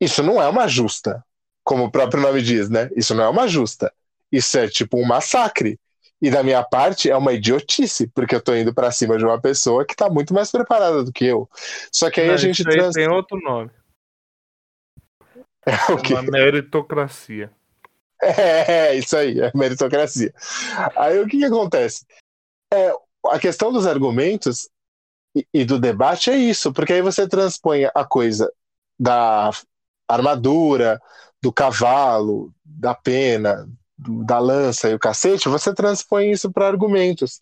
Isso não é uma justa, como o próprio nome diz, né? Isso não é uma justa. Isso é tipo um massacre. E da minha parte é uma idiotice, porque eu tô indo para cima de uma pessoa que tá muito mais preparada do que eu. Só que aí Não, a gente isso trans... tem outro nome. É o quê? Uma meritocracia. É, isso aí, é meritocracia. Aí o que, que acontece? É, a questão dos argumentos e, e do debate é isso, porque aí você transpõe a coisa da armadura, do cavalo, da pena, do- da lança e o cacete, você transpõe isso para argumentos.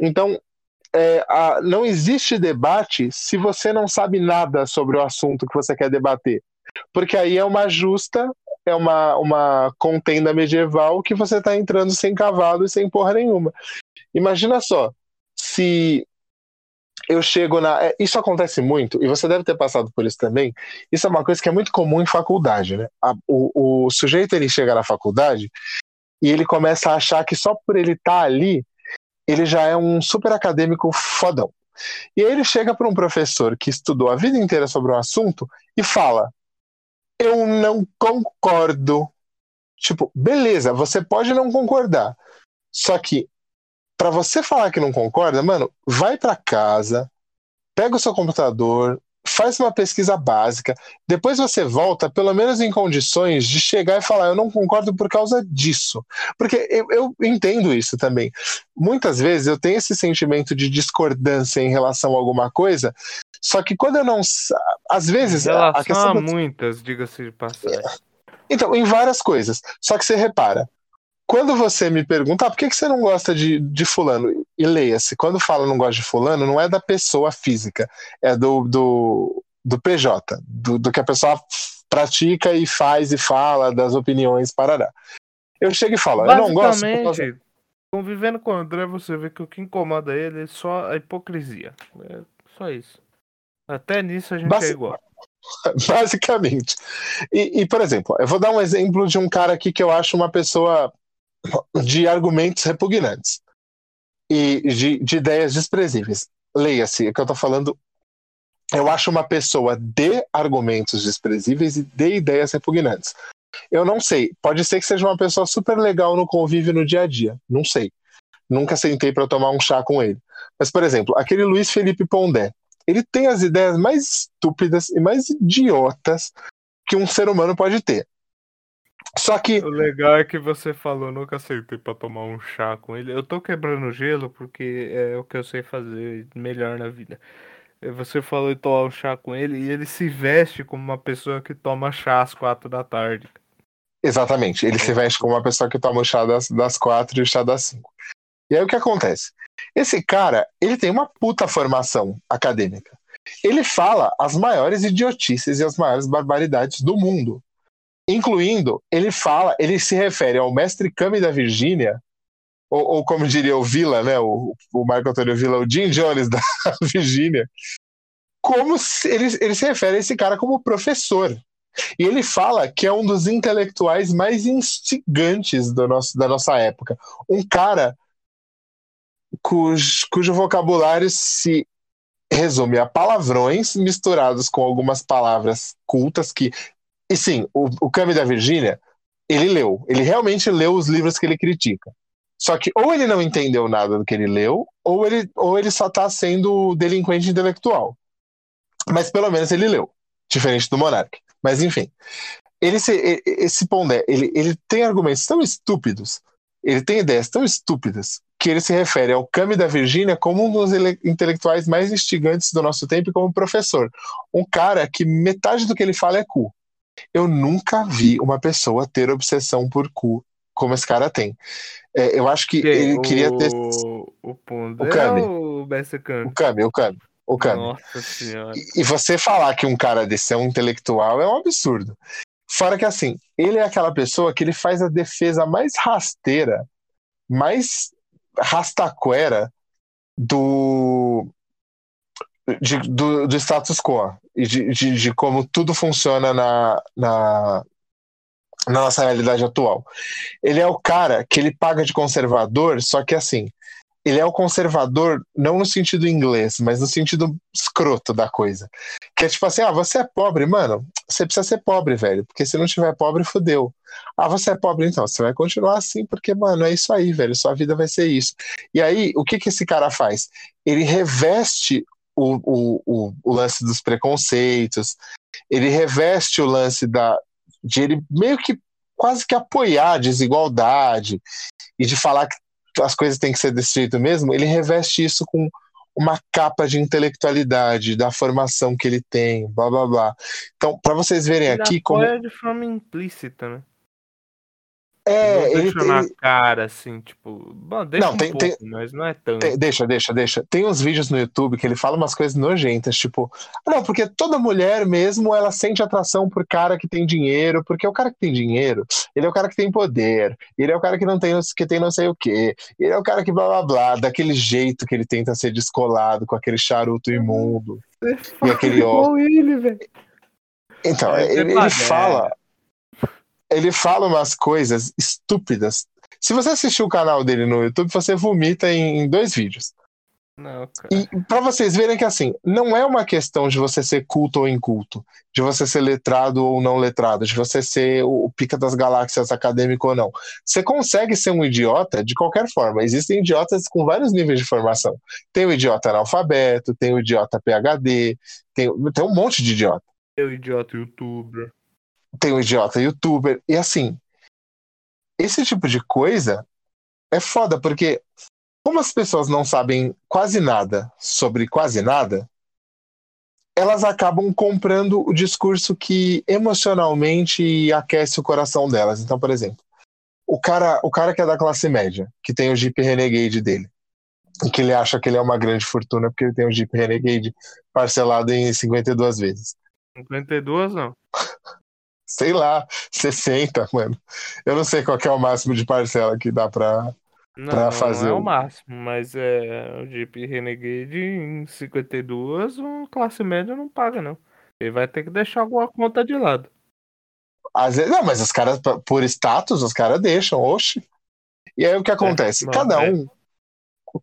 Então, é, a- não existe debate se você não sabe nada sobre o assunto que você quer debater. Porque aí é uma justa, é uma, uma contenda medieval que você está entrando sem cavalo e sem porra nenhuma. Imagina só, se eu chego na. é, Isso acontece muito, e você deve ter passado por isso também. Isso é uma coisa que é muito comum em faculdade, né? A- o, o sujeito ele chega na faculdade e ele começa a achar que só por ele estar ali, ele já é um super acadêmico fodão. E aí ele chega para um professor que estudou a vida inteira sobre um assunto e fala: Eu não concordo. Tipo, beleza, você pode não concordar. Só que, para você falar que não concorda, mano, vai para casa, pega o seu computador, faz uma pesquisa básica, depois você volta, pelo menos em condições de chegar e falar: Eu não concordo por causa disso. Porque eu, eu entendo isso também. Muitas vezes eu tenho esse sentimento de discordância em relação a alguma coisa, só que quando eu não. Às vezes. a- a questão a muitas, diga-se de passagem. então, em várias coisas. Só que você repara, quando você me pergunta, ah, por que, que você não gosta de, de fulano? E leia-se, quando fala não gosta de fulano, não é da pessoa física, é do, do, do PJ, do, do que a pessoa pratica e faz e fala, das opiniões, parará. Eu chego e falo, eu não gosto causa... Convivendo com o André, você vê que o que incomoda ele é só a hipocrisia. É só isso. Até nisso a gente Basi- é igual. Basicamente. E, e, por exemplo, eu vou dar um exemplo de um cara aqui que eu acho uma pessoa de argumentos repugnantes e de, de ideias desprezíveis. Leia-se, o que eu tô falando. Eu acho uma pessoa de argumentos desprezíveis e de ideias repugnantes. Eu não sei, pode ser que seja uma pessoa super legal no convívio no dia a dia, não sei. Nunca sentei para tomar um chá com ele. Mas, por exemplo, aquele Luiz Felipe Pondé, ele tem as ideias mais estúpidas e mais idiotas que um ser humano pode ter. Só que O legal é que você falou, nunca aceitei pra tomar um chá com ele. Eu tô quebrando gelo porque é o que eu sei fazer melhor na vida. Eh, Você falou de tomar um chá com ele e ele se veste como uma pessoa que toma chá às quatro da tarde. Exatamente. Ele se veste como uma pessoa que toma o chá das, das quatro e o chá das cinco. E aí o que acontece? Esse cara, ele tem uma puta formação acadêmica. Ele fala as maiores idiotices e as maiores barbaridades do mundo. Incluindo, ele fala, ele se refere ao mestre Kami da Virgínia, ou, ou como diria o Villa, né? O, o Marco Antônio Villa, o Jim Jones da Virgínia, como se, ele, ele se refere a esse cara como professor. E ele fala que é um dos intelectuais mais instigantes do nosso, da nossa época. Um cara cujo, cujo vocabulário se resume a palavrões misturados com algumas palavras cultas que. E sim, o, o Kami da Virgínia, ele leu. Ele realmente leu os livros que ele critica. Só que ou ele não entendeu nada do que ele leu, ou ele, ou ele só está sendo delinquente intelectual. Mas pelo menos ele leu, diferente do Monark. Mas enfim, ele se, esse Pondé, ele, ele tem argumentos tão estúpidos, ele tem ideias tão estúpidas, que ele se refere ao Kami da Virgínia como um dos ele- intelectuais mais instigantes do nosso tempo e como professor. Um cara que metade do que ele fala é cu. Eu nunca vi uma pessoa ter obsessão por cu como esse cara tem. É, eu acho que ele queria ter. O, o O Kami. ou o Messi O Kami? Kami, o Kami. O Kami. Nossa senhora. E você falar que um cara desse é um intelectual é um absurdo. Fora que assim, ele é aquela pessoa que ele faz a defesa mais rasteira, mais rastaquera do, de- do, do status quo. De, de, de como tudo funciona na, na, na nossa realidade atual. Ele é o cara que ele paga de conservador, só que assim, ele é o conservador não no sentido inglês, mas no sentido escroto da coisa. Que é tipo assim, ah, você é pobre, mano, você precisa ser pobre, velho, porque se não tiver pobre, fodeu. Ah, você é pobre, então, você vai continuar assim, porque, mano, é isso aí, velho, sua vida vai ser isso. E aí, o que que esse cara faz? Ele reveste o, o, o, lance dos preconceitos, ele reveste o lance da, de ele meio que quase que apoiar a desigualdade e de falar que as coisas têm que ser desse jeito mesmo, ele reveste isso com uma capa de intelectualidade, da formação que ele tem, blá blá blá. Então, para vocês verem ele aqui como. de forma implícita, né? É, não ele deixa na cara, assim, tipo. Bom, deixa Não, um tem- pouco, tem- mas não é tanto. Tem- Deixa, deixa, deixa. Tem uns vídeos no YouTube que ele fala umas coisas nojentas, tipo, "Ah, não, porque toda mulher mesmo, ela sente atração por cara que tem dinheiro, porque o cara que tem dinheiro, ele é o cara que tem poder, ele é o cara que não tem, que tem não sei o quê, ele é o cara que blá blá blá, daquele jeito que ele tenta ser descolado, com aquele charuto imundo. E aquele igual ele, velho. Então, É, ele, ele é. fala. Ele fala umas coisas estúpidas. Se você assistir o canal dele no YouTube, você vomita em, dois vídeos. Não. E para vocês verem que assim, não é uma questão de você ser culto ou inculto, de você ser letrado ou não letrado, de você ser o, o pica das galáxias acadêmico ou não. Você consegue ser um idiota de qualquer forma. Existem idiotas com vários níveis de formação. Tem o idiota analfabeto, tem o idiota PhD, tem, tem um monte de idiota Eu, idiota youtuber. Tem o idiota youtuber, e assim, esse tipo de coisa é foda, porque como as pessoas não sabem quase nada sobre quase nada, elas acabam comprando o discurso que emocionalmente aquece o coração delas. Então, por exemplo, o cara, o cara que é da classe média, que tem o Jeep Renegade dele, e que ele acha que ele é uma grande fortuna porque ele tem o Jeep Renegade parcelado em 52 vezes. 52 não. sei lá, 60, mano. Eu não sei qual é o máximo de parcela que dá pra. Não, Pra fazer não é o- máximo, mas é o Jeep Renegade em 52, o classe média não paga, não. Ele vai ter que deixar alguma conta de lado. Às vezes, não, mas os caras, por status, os caras deixam, oxe. E aí o que acontece? não, Cada é. um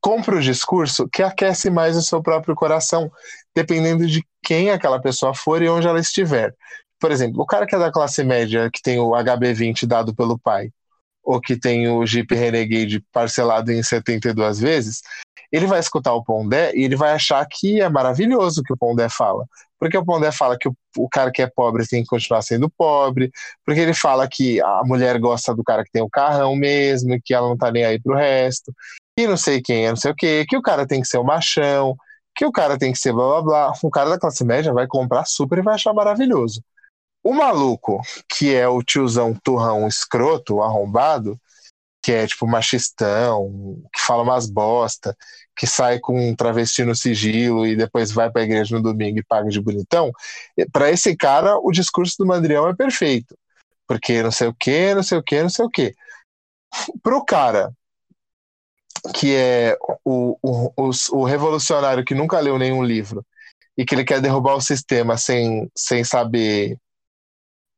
compra o discurso que aquece mais o seu próprio coração, dependendo de quem aquela pessoa for e onde ela estiver. Por exemplo, o cara que é da classe média, que tem o HB20 dado pelo pai, ou que tem o Jeep Renegade parcelado em 72 vezes, ele vai escutar o Pondé e ele vai achar que é maravilhoso o que o Pondé fala. Porque o Pondé fala que o, o cara que é pobre tem que continuar sendo pobre, porque ele fala que a mulher gosta do cara que tem o carrão mesmo, que ela não tá nem aí pro resto, e não sei quem é, não sei o quê, que o cara tem que ser o machão, que o cara tem que ser blá blá blá. Um cara da classe média vai comprar super e vai achar maravilhoso. O maluco, que é o tiozão turrão escroto, arrombado, que é tipo machistão, que fala umas bosta, que sai com um travesti no sigilo e depois vai pra igreja no domingo e paga de bonitão, para esse cara o discurso do Mandrião é perfeito. Porque não sei o que, não sei o que, não sei o que. Pro cara que é o, o, o, o revolucionário que nunca leu nenhum livro e que ele quer derrubar o sistema sem, sem saber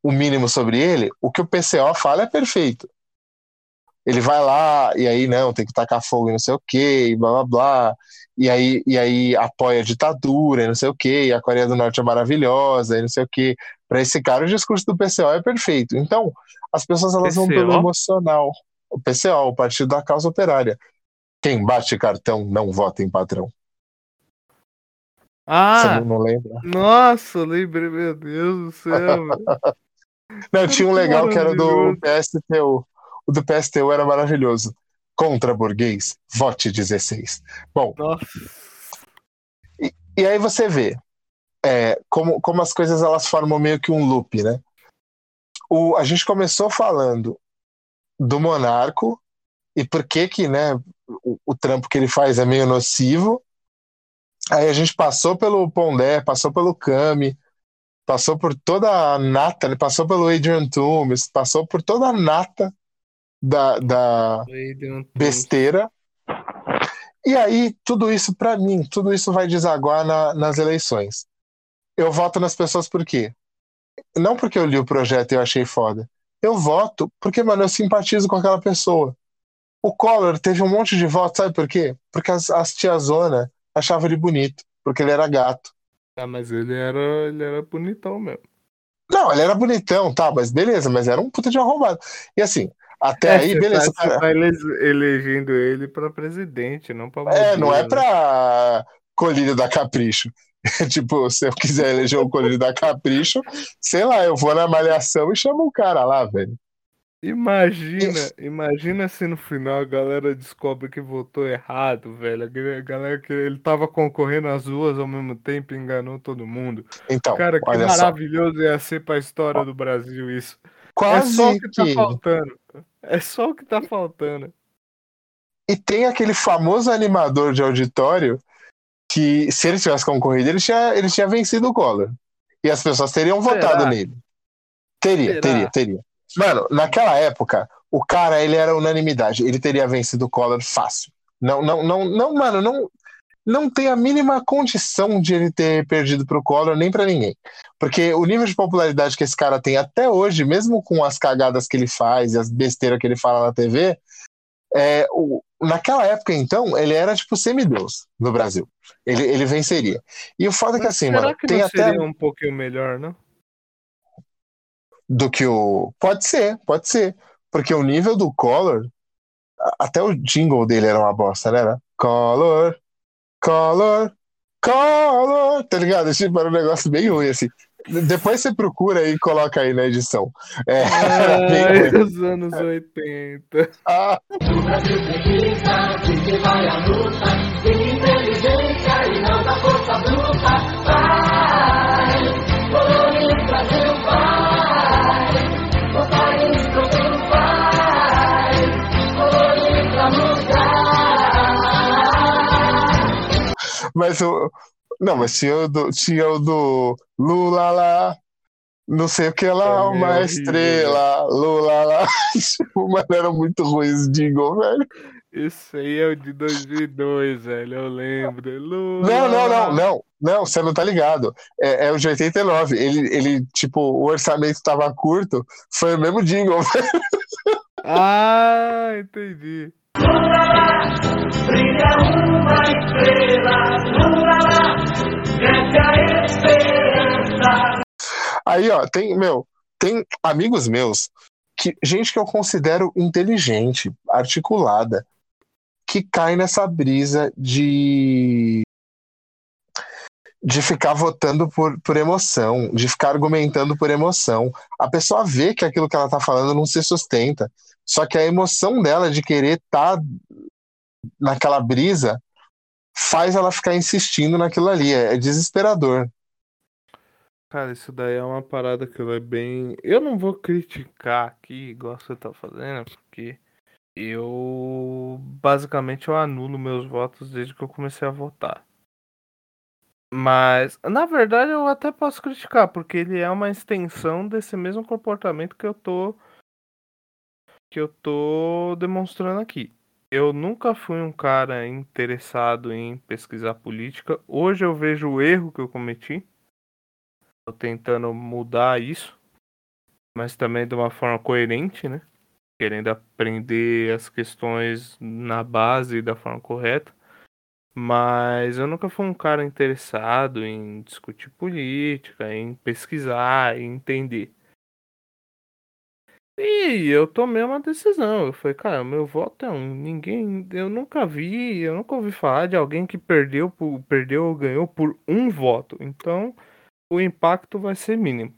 o mínimo sobre ele, o que o PCO fala é perfeito. Ele vai lá e aí não, tem que tacar fogo e não sei o que, e blá blá blá, e aí, e aí apoia a ditadura e não sei o que, e a Coreia do Norte é maravilhosa e não sei o que. Para esse cara, o discurso do PCO é perfeito. Então, as pessoas elas vão pelo emocional. O PCO, o Partido da Causa Operária. Quem bate cartão não vota em patrão. Você Ah! não, não lembra? Nossa, lembrei, meu Deus do céu. Não, tinha um legal que era do. PSTU. O do PSTU era maravilhoso. Contra burguês, vote 16. Bom, Nossa. e aí você vê é, como, como as coisas elas formam meio que um loop, né? O, a gente começou falando do monarco e por que que, né, o, o trampo que ele faz é meio nocivo. Aí a gente passou pelo Pondé, passou pelo Kami, passou por toda a nata, ele passou pelo Adrian Toomes, passou por toda a nata da, da besteira. E aí, tudo isso, para mim, tudo isso vai desaguar na- nas eleições. eu voto nas pessoas por quê? Não porque eu li o projeto e eu achei foda. Eu voto porque, mano, eu simpatizo com aquela pessoa. O Collor teve um monte de votos, sabe por quê? Porque as, as tiazona achavam ele bonito, porque ele era gato. Ah, mas ele era, ele era bonitão mesmo. Não, ele era bonitão, tá, mas beleza, mas era um puta de arrombado. E assim, até É, aí, beleza. tá, tá ele- elegendo ele pra presidente, não pra É, não é né? pra colírio da Capricho. tipo, se eu quiser eleger o colírio da Capricho, sei lá, eu vou na malhação e chamo o cara lá, velho. Imagina, imagina se no final a galera descobre que votou errado, velho. A galera que ele tava concorrendo às duas ao mesmo tempo e enganou todo mundo. Então, Cara, que olha só. maravilhoso ia ser pra história do Brasil isso. É Quase só o que tá que. faltando. É só o que tá faltando. E tem aquele famoso animador de auditório que, se ele tivesse concorrido, ele tinha, ele tinha vencido o Collor. E as pessoas teriam Será? votado nele. Teria, Será? teria, teria. Mano, naquela época, o cara, ele era unanimidade. Ele teria vencido o Collor fácil. Não, não, não, não, mano, não, não tem a mínima condição de ele ter perdido pro Collor nem pra ninguém. Porque o nível de popularidade que esse cara tem até hoje, mesmo com as cagadas que ele faz e as besteiras que ele fala na TV, é, o, naquela época, então, ele era tipo semideus no Brasil. Ele, ele venceria. E o foda é que assim, será mano, que tem até seria um pouquinho melhor, não? Do que o. Pode ser, pode ser. Porque o nível do Collor, até o jingle dele era uma bosta, né? Era Collor, Collor, Collor, tá ligado? Tipo, era um negócio bem ruim, assim. Depois você procura e coloca aí na edição. É, Ai, ruim. os anos 80. Ah, mas o. Não, mas tinha o do, tinha o do Lula lá, não sei o que lá, É uma estrela, Lula lá. Tipo, mano, era muito ruim esse jingle, velho. Isso aí é o de 2002, velho. Eu lembro. Lula. Não, não, não, não, não, você não tá ligado. É, é o de 89. Ele, ele, tipo, o orçamento tava curto, foi o mesmo jingle. Ah, entendi. Aí, ó, tem, meu, tem amigos meus, que, gente que eu considero inteligente, articulada, que cai nessa brisa de de ficar votando por, por emoção, de ficar argumentando por emoção. A pessoa vê que aquilo que ela tá falando não se sustenta. Só que a emoção dela de querer estar naquela brisa faz ela ficar insistindo naquilo ali. É, é desesperador. Cara, isso daí é uma parada que é bem. Eu não vou criticar aqui, igual você tá fazendo, porque eu basicamente eu anulo meus votos desde que eu comecei a votar. Mas, na verdade, eu até posso criticar, porque ele é uma extensão desse mesmo comportamento que eu tô que eu tô demonstrando aqui. Eu nunca fui um cara interessado em pesquisar política. Hoje eu vejo o erro que eu cometi. Tô tentando mudar isso, mas também de uma forma coerente, né? Querendo aprender as questões na base da forma correta. Mas eu nunca fui um cara interessado em discutir política, em pesquisar, em entender. E eu tomei uma decisão. Eu falei, cara, meu voto é um. Ninguém. Eu nunca vi, eu nunca ouvi falar de alguém que perdeu, por- perdeu ou ganhou por um voto. Então, o impacto vai ser mínimo.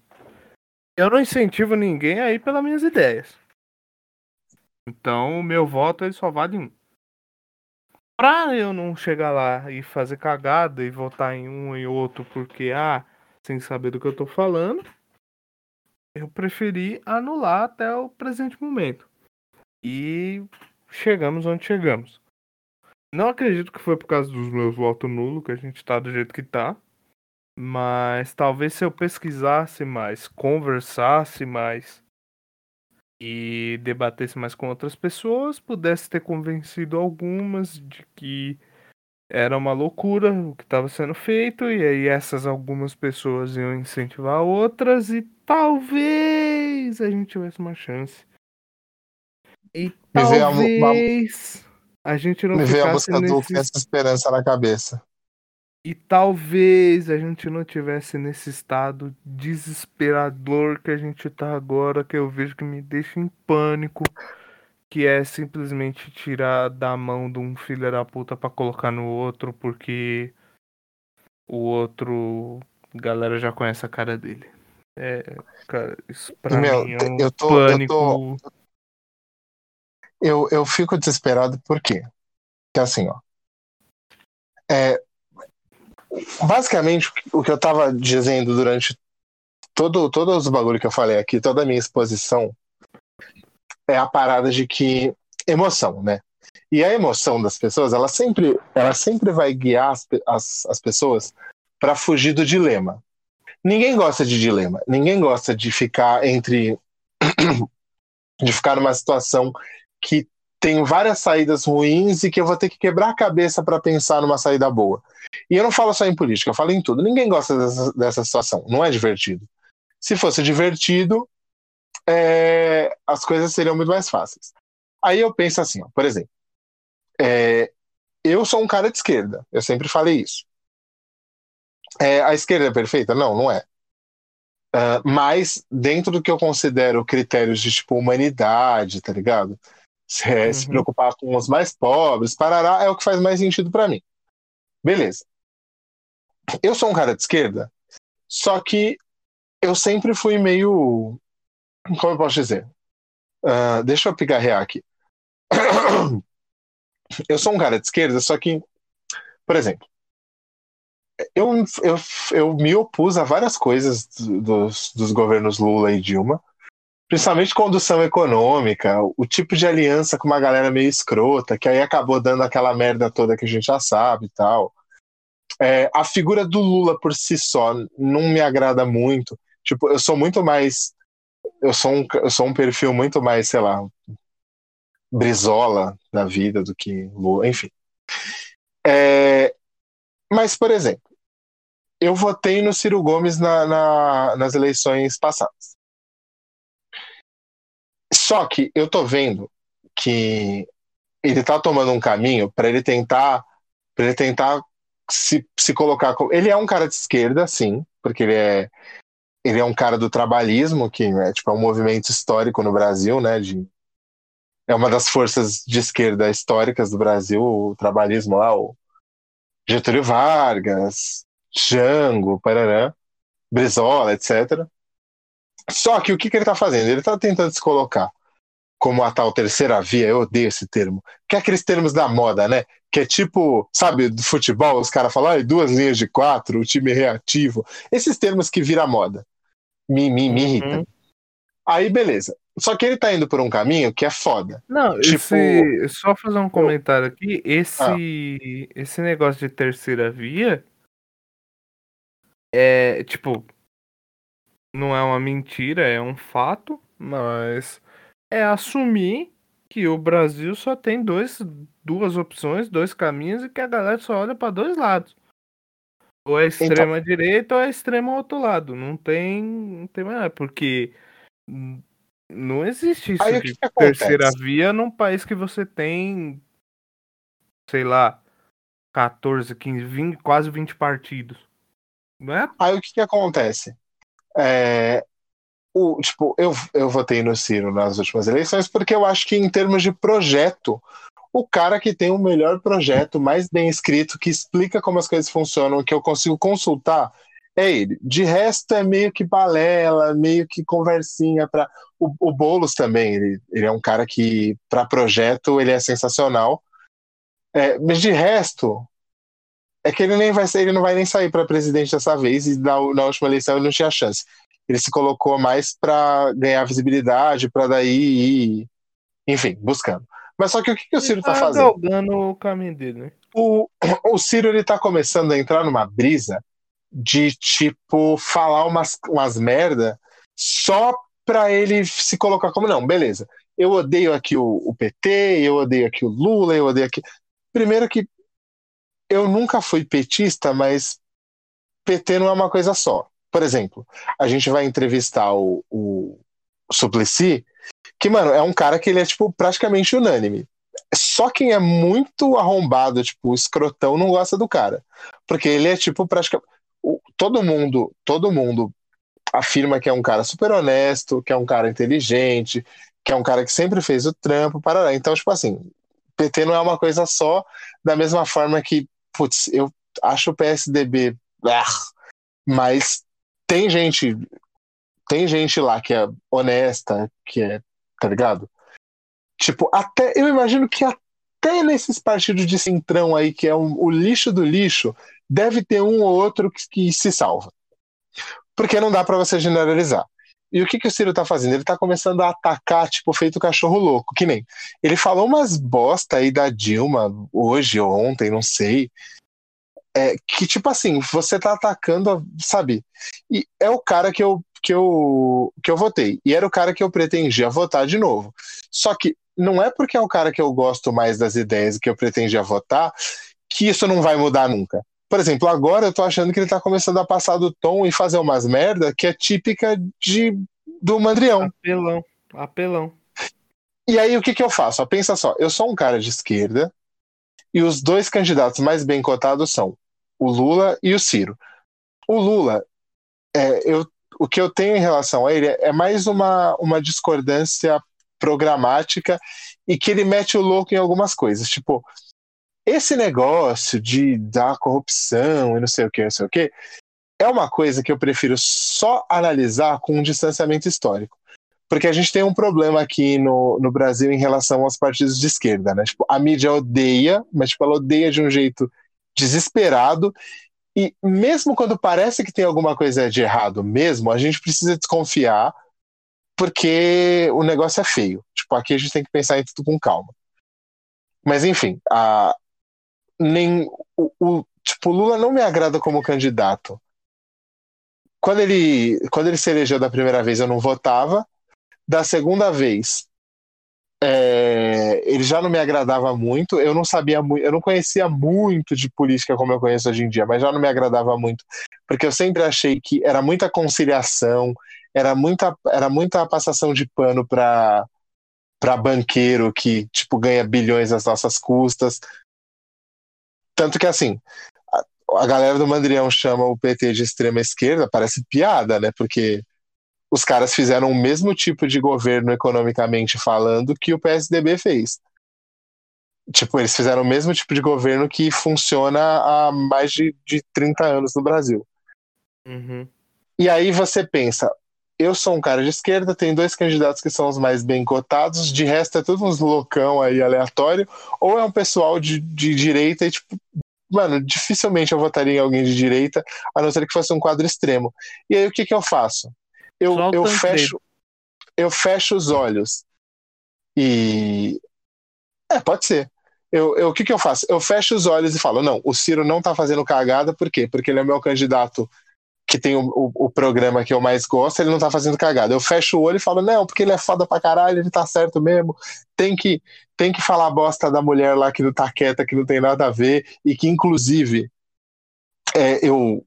Eu não incentivo ninguém a ir pelas minhas ideias. Então, o meu voto ele só vale um. Pra eu não chegar lá e fazer cagada e votar em um e outro porque, ah, sem saber do que eu tô falando, eu preferi anular até o presente momento. E chegamos onde chegamos. Não acredito que foi por causa dos meus votos nulos que a gente tá do jeito que tá. Mas talvez se eu pesquisasse mais, conversasse mais e debatesse mais com outras pessoas, pudesse ter convencido algumas de que era uma loucura o que estava sendo feito, e aí essas algumas pessoas iam incentivar outras, e talvez a gente tivesse uma chance. E talvez a, a, gente não me ficasse a música nesse... do essa esperança na cabeça. E talvez a gente não tivesse nesse estado desesperador que a gente tá agora, que eu vejo que me deixa em pânico que é simplesmente tirar da mão de um filho da puta pra colocar no outro, porque o outro, galera já conhece a cara dele. É, cara, isso pra Meu, mim é um eu tô, pânico. Eu, tô... eu, eu fico desesperado por quê? Porque assim, ó. É, basicamente, o que eu tava dizendo durante todo, todos os bagulho que eu falei aqui, toda a minha exposição, é a parada de que emoção, né? E a emoção das pessoas, ela sempre, ela sempre vai guiar as, as, as pessoas para fugir do dilema. Ninguém gosta de dilema. Ninguém gosta de ficar entre de ficar numa situação que tem várias saídas ruins e que eu vou ter que quebrar a cabeça para pensar numa saída boa. E eu não falo só em política, eu falo em tudo. Ninguém gosta dessa, dessa situação. Não é divertido. Se fosse divertido, é, as coisas seriam muito mais fáceis. Aí eu penso assim, ó, por exemplo, é, eu sou um cara de esquerda, eu sempre falei isso. É, a esquerda é perfeita? Não, não é. Uh, mas dentro do que eu considero critérios de tipo humanidade, tá ligado? Se, uhum. se preocupar com os mais pobres, parará, é o que faz mais sentido para mim. Beleza. Eu sou um cara de esquerda, só que eu sempre fui meio como eu posso dizer? Uh, deixa eu pigarrear aqui. Eu sou um cara de esquerda, só que, por exemplo, eu, eu, eu me opus a várias coisas dos, dos governos Lula e Dilma, principalmente condução econômica, o tipo de aliança com uma galera meio escrota, que aí acabou dando aquela merda toda que a gente já sabe e tal. É, a figura do Lula por si só não me agrada muito. Tipo, eu sou muito mais eu sou um, eu sou um perfil muito mais, sei lá, brisola na vida do que Lula, enfim. É, mas, por exemplo, eu votei no Ciro Gomes na, na, nas eleições passadas. Só que eu tô vendo que ele tá tomando um caminho para ele tentar para ele tentar se, se colocar como. Ele é um cara de esquerda, sim, porque ele é ele é um cara do trabalhismo, que é, tipo, é um movimento histórico no Brasil, né? De, é uma das forças de esquerda históricas do Brasil, o trabalhismo lá, o Getúlio Vargas, Jango, Parará, Brizola, etc. Só que o que, que ele está fazendo? Ele está tentando se colocar como a tal terceira via, eu odeio esse termo, que é aqueles termos da moda, né? Que é tipo, sabe, do futebol, os caras falam, ah, duas linhas de quatro, o time reativo. Esses termos que vira moda me, me, me irrita. Uhum. Aí, beleza. Só que ele tá indo por um caminho que é foda. Não, tipo... esse, só fazer um comentário aqui. Esse, ah. esse negócio de terceira via é, tipo, não é uma mentira, é um fato, mas é assumir que o Brasil só tem dois, duas opções, dois caminhos e que a galera só olha para dois lados. Ou é extrema então... direita ou é extremo outro lado. Não tem. Não tem mais porque não existe isso Aí, de que terceira via num país que você tem, sei lá, 14, 15, 20, quase 20 partidos. Não é? Aí o que, que acontece? É, o, tipo, eu, eu votei no Ciro nas últimas eleições porque eu acho que em termos de projeto o cara que tem o melhor projeto, mais bem escrito, que explica como as coisas funcionam, que eu consigo consultar, é ele. De resto é meio que balela, meio que conversinha para o, o Boulos também, ele, ele é um cara que para projeto ele é sensacional. É, mas de resto é que ele nem vai ele não vai nem sair para presidente dessa vez e na, na última eleição ele não tinha chance. Ele se colocou mais para ganhar visibilidade, para daí ir, enfim, buscando. Mas só que o que, que o Ciro está tá fazendo? galgando o caminho dele, né? O, o Ciro ele tá começando a entrar numa brisa de tipo falar umas, umas merda só para ele se colocar como não, beleza. Eu odeio aqui o, o, PT, eu odeio aqui o Lula, eu odeio aqui. Primeiro que eu nunca fui petista, mas PT não é uma coisa só. Por exemplo, a gente vai entrevistar o, o Suplicy, que, mano, é um cara que ele é, tipo, praticamente unânime. Só quem é muito arrombado, tipo, escrotão, não gosta do cara. Porque ele é, tipo, praticamente. Todo mundo, todo mundo afirma que é um cara super honesto, que é um cara inteligente, que é um cara que sempre fez o trampo, para Então, tipo assim, PT não é uma coisa só, da mesma forma que, putz, eu acho o PSDB, ah, mas tem gente, tem gente lá que é honesta, que é, tá ligado? Tipo, até eu imagino que até nesses partidos de centrão aí, que é um, o lixo do lixo, deve ter um ou outro que, que se salva. Porque não dá para você generalizar. E o que, que o Ciro tá fazendo? Ele tá começando a atacar, tipo, feito cachorro louco, que nem. Ele falou umas bosta aí da Dilma hoje ou ontem, não sei. É, que, tipo assim, você tá atacando, sabe? E é o cara que eu, que, eu, que eu votei. E era o cara que eu pretendia votar de novo. Só que não é porque é o cara que eu gosto mais das ideias que eu pretendia votar que isso não vai mudar nunca. Por exemplo, agora eu tô achando que ele tá começando a passar do tom e fazer umas merda que é típica de, do Mandrião. Apelão, apelão. E aí o que que eu faço? pensa só, eu sou um cara de esquerda e os dois candidatos mais bem cotados são o Lula e o Ciro. O Lula, é, eu, o que eu tenho em relação a ele é mais uma, uma discordância programática e que ele mete o louco em algumas coisas. Tipo, esse negócio de dar corrupção e não sei o que, não sei o que, é uma coisa que eu prefiro só analisar com um distanciamento histórico. Porque a gente tem um problema aqui no, no Brasil em relação aos partidos de esquerda, né? Tipo, a mídia odeia, mas tipo, ela odeia de um jeito desesperado. E mesmo quando parece que tem alguma coisa de errado mesmo, a gente precisa desconfiar porque o negócio é feio. Tipo, aqui a gente tem que pensar em tudo com calma. Mas enfim, a, nem o, o tipo Lula não me agrada como candidato. Quando ele quando ele se elegeu da primeira vez eu não votava, da segunda vez é, ele já não me agradava muito. Eu não sabia muito, eu não conhecia muito de política como eu conheço hoje em dia, mas já não me agradava muito, porque eu sempre achei que era muita conciliação, era muita, era muita passação de pano para para banqueiro que tipo ganha bilhões às nossas custas, tanto que, assim, a, a galera do Mandrião chama o PT de extrema esquerda, parece piada, né? Porque os caras fizeram o mesmo tipo de governo economicamente falando que o PSDB fez. Tipo, eles fizeram o mesmo tipo de governo que funciona há mais de, de 30 anos no Brasil. Uhum. E aí você pensa, eu sou um cara de esquerda, tem dois candidatos que são os mais bem cotados, de resto é tudo uns loucão aí aleatório, ou é um pessoal de, de direita e, tipo, mano, dificilmente eu votaria em alguém de direita, a não ser que fosse um quadro extremo. E aí o que que eu faço? Eu, eu fecho eu fecho os olhos e é, pode ser. Eu, eu, o que que eu faço? Eu fecho os olhos e falo, não, o Ciro não tá fazendo cagada, por quê? Porque ele é meu candidato que tem o, o, o, programa que eu mais gosto, ele não tá fazendo cagada. Eu fecho o olho e falo, não, porque ele é foda pra caralho, ele tá certo mesmo. Tem que, tem que falar bosta da mulher lá que não tá quieta, que não tem nada a ver, e que, inclusive, é, eu.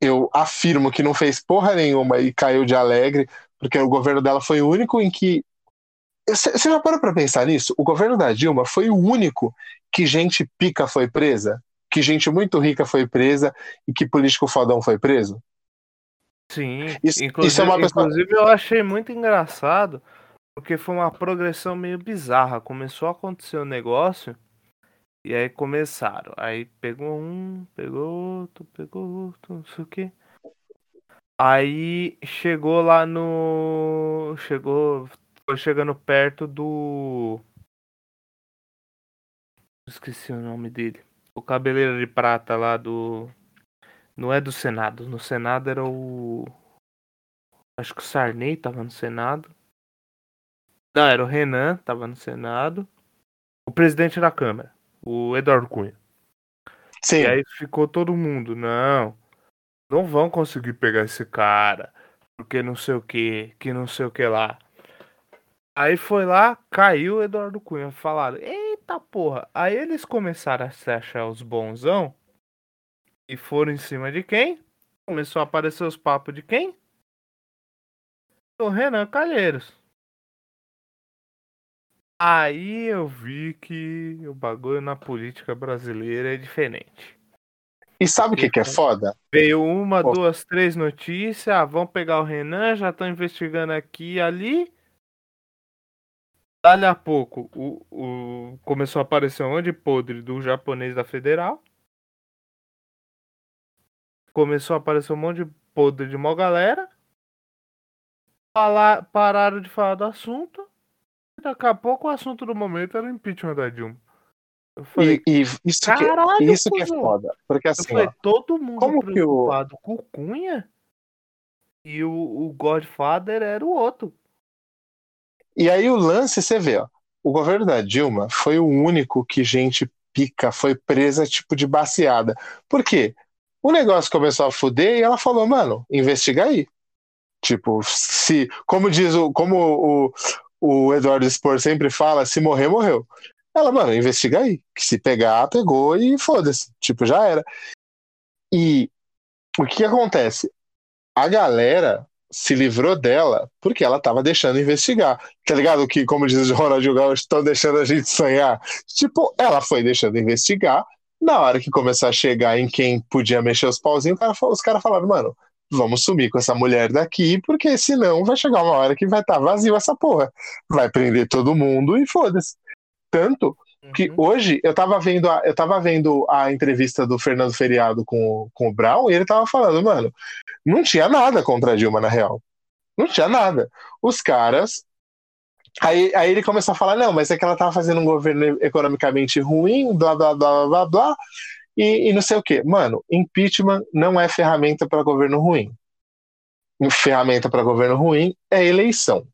Eu afirmo que não fez porra nenhuma e caiu de alegre, porque o governo dela foi o único em que. Você já parou pra pensar nisso? O governo da Dilma foi o único que gente pica foi presa? Que gente muito rica foi presa e que político fodão foi preso? Sim, isso, inclusive, isso é uma pessoa... inclusive eu achei muito engraçado, porque foi uma progressão meio bizarra. Começou a acontecer o um negócio, e aí começaram. Aí pegou um, pegou outro, pegou outro, não sei o que. Aí chegou lá no. Chegou. Foi chegando perto do. Esqueci o nome dele o cabeleiro de prata lá do. Não é do Senado. No Senado era o. Acho que o Sarney tava no Senado. Não, era o Renan, tava no Senado. O presidente da Câmara, o Eduardo Cunha. Sim. E aí ficou todo mundo, não. Não vão conseguir pegar esse cara. Porque não sei o que, que não sei o que lá. Aí foi lá, caiu o Eduardo Cunha. Falaram, eita eita porra. Aí eles começaram a se achar os bonzão e foram em cima de quem? Começou a aparecer os papos de quem? Do Renan Calheiros. Aí eu vi que o bagulho na política brasileira é diferente. E sabe o que, que é foda? Veio uma, Pô. duas, três notícias. Ah, vão pegar o Renan, já estão investigando aqui e ali. Dali a pouco, o, o, começou a aparecer um monte de podre do japonês da Federal. Começou a aparecer um monte de podre de mó galera. Falar, pararam de falar do assunto. Daqui a pouco o assunto do momento era o impeachment da Dilma. Eu falei, e, e isso, caralho, que, isso que é foda. Porque assim, falei, ó, todo mundo como preocupado que o... com o Cunha e o, o Godfather era o outro. E aí o lance, você vê, ó, o governo da Dilma foi o único que gente pica foi presa tipo de baseada. Por quê? O negócio começou a fuder e ela falou, mano, investiga aí. Tipo, se, como diz o, como o, o Eduardo Spor sempre fala, se morrer, morreu. Ela, mano, investiga aí. Que se pegar, pegou e foda-se. Tipo, já era. E o que, que acontece? A galera se livrou dela porque ela tava deixando investigar. Tá ligado? Que, como diz o Ronaldinho Gaúcho, estão deixando a gente sonhar. Tipo, ela foi deixando investigar. Na hora que começou a chegar em quem podia mexer os pauzinhos, os caras falaram, mano, vamos sumir com essa mulher daqui, porque senão vai chegar uma hora que vai estar tá vazio essa porra. Vai prender todo mundo e foda-se. Tanto que uhum. hoje eu tava vendo a, eu tava vendo a entrevista do Fernando Feriado com, com o Brown e ele tava falando, mano, não tinha nada contra a Dilma na real. Não tinha nada. Os caras. Aí, aí ele começou a falar, não, mas é que ela tava fazendo um governo economicamente ruim, blá blá blá blá blá e, e não sei o que. Mano, impeachment não é ferramenta para governo ruim. Ferramenta para governo ruim é eleição.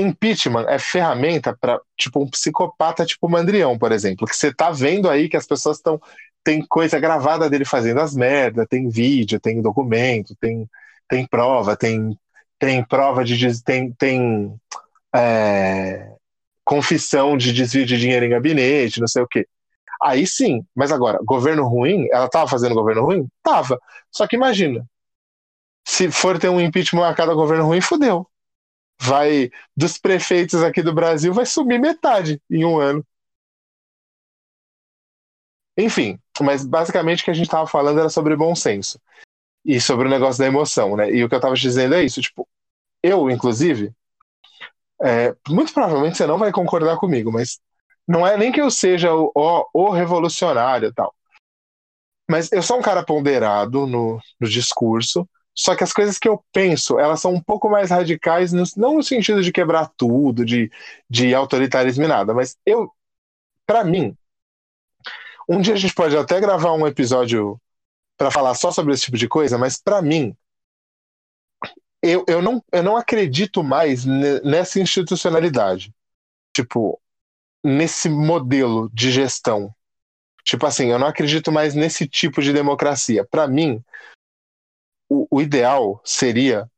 Impeachment é ferramenta para tipo um psicopata tipo Mandrião, por exemplo, que você tá vendo aí que as pessoas estão tem coisa gravada dele fazendo as merdas, tem vídeo, tem documento, tem tem prova, tem tem prova de tem tem é, confissão de desvio de dinheiro em gabinete, não sei o quê. Aí sim, mas agora, governo ruim, ela estava fazendo governo ruim? Tava. Só que imagina, se for ter um impeachment a cada governo ruim, fudeu. Vai, dos prefeitos aqui do Brasil, vai subir metade em um ano. Enfim, mas basicamente o que a gente estava falando era sobre bom senso e sobre o negócio da emoção, né? E o que eu estava dizendo é isso, tipo, eu, inclusive, é, muito provavelmente você não vai concordar comigo, mas não é nem que eu seja o, o, o revolucionário tal. Mas eu sou um cara ponderado no, no discurso, só que as coisas que eu penso, elas são um pouco mais radicais, no, não no sentido de quebrar tudo, de, de autoritarismo e nada, mas eu, para mim, um dia a gente pode até gravar um episódio para falar só sobre esse tipo de coisa, mas para mim, eu, eu, não, eu não acredito mais nessa institucionalidade. Tipo, nesse modelo de gestão. Tipo assim, eu não acredito mais nesse tipo de democracia. Para mim, o, o, ideal seria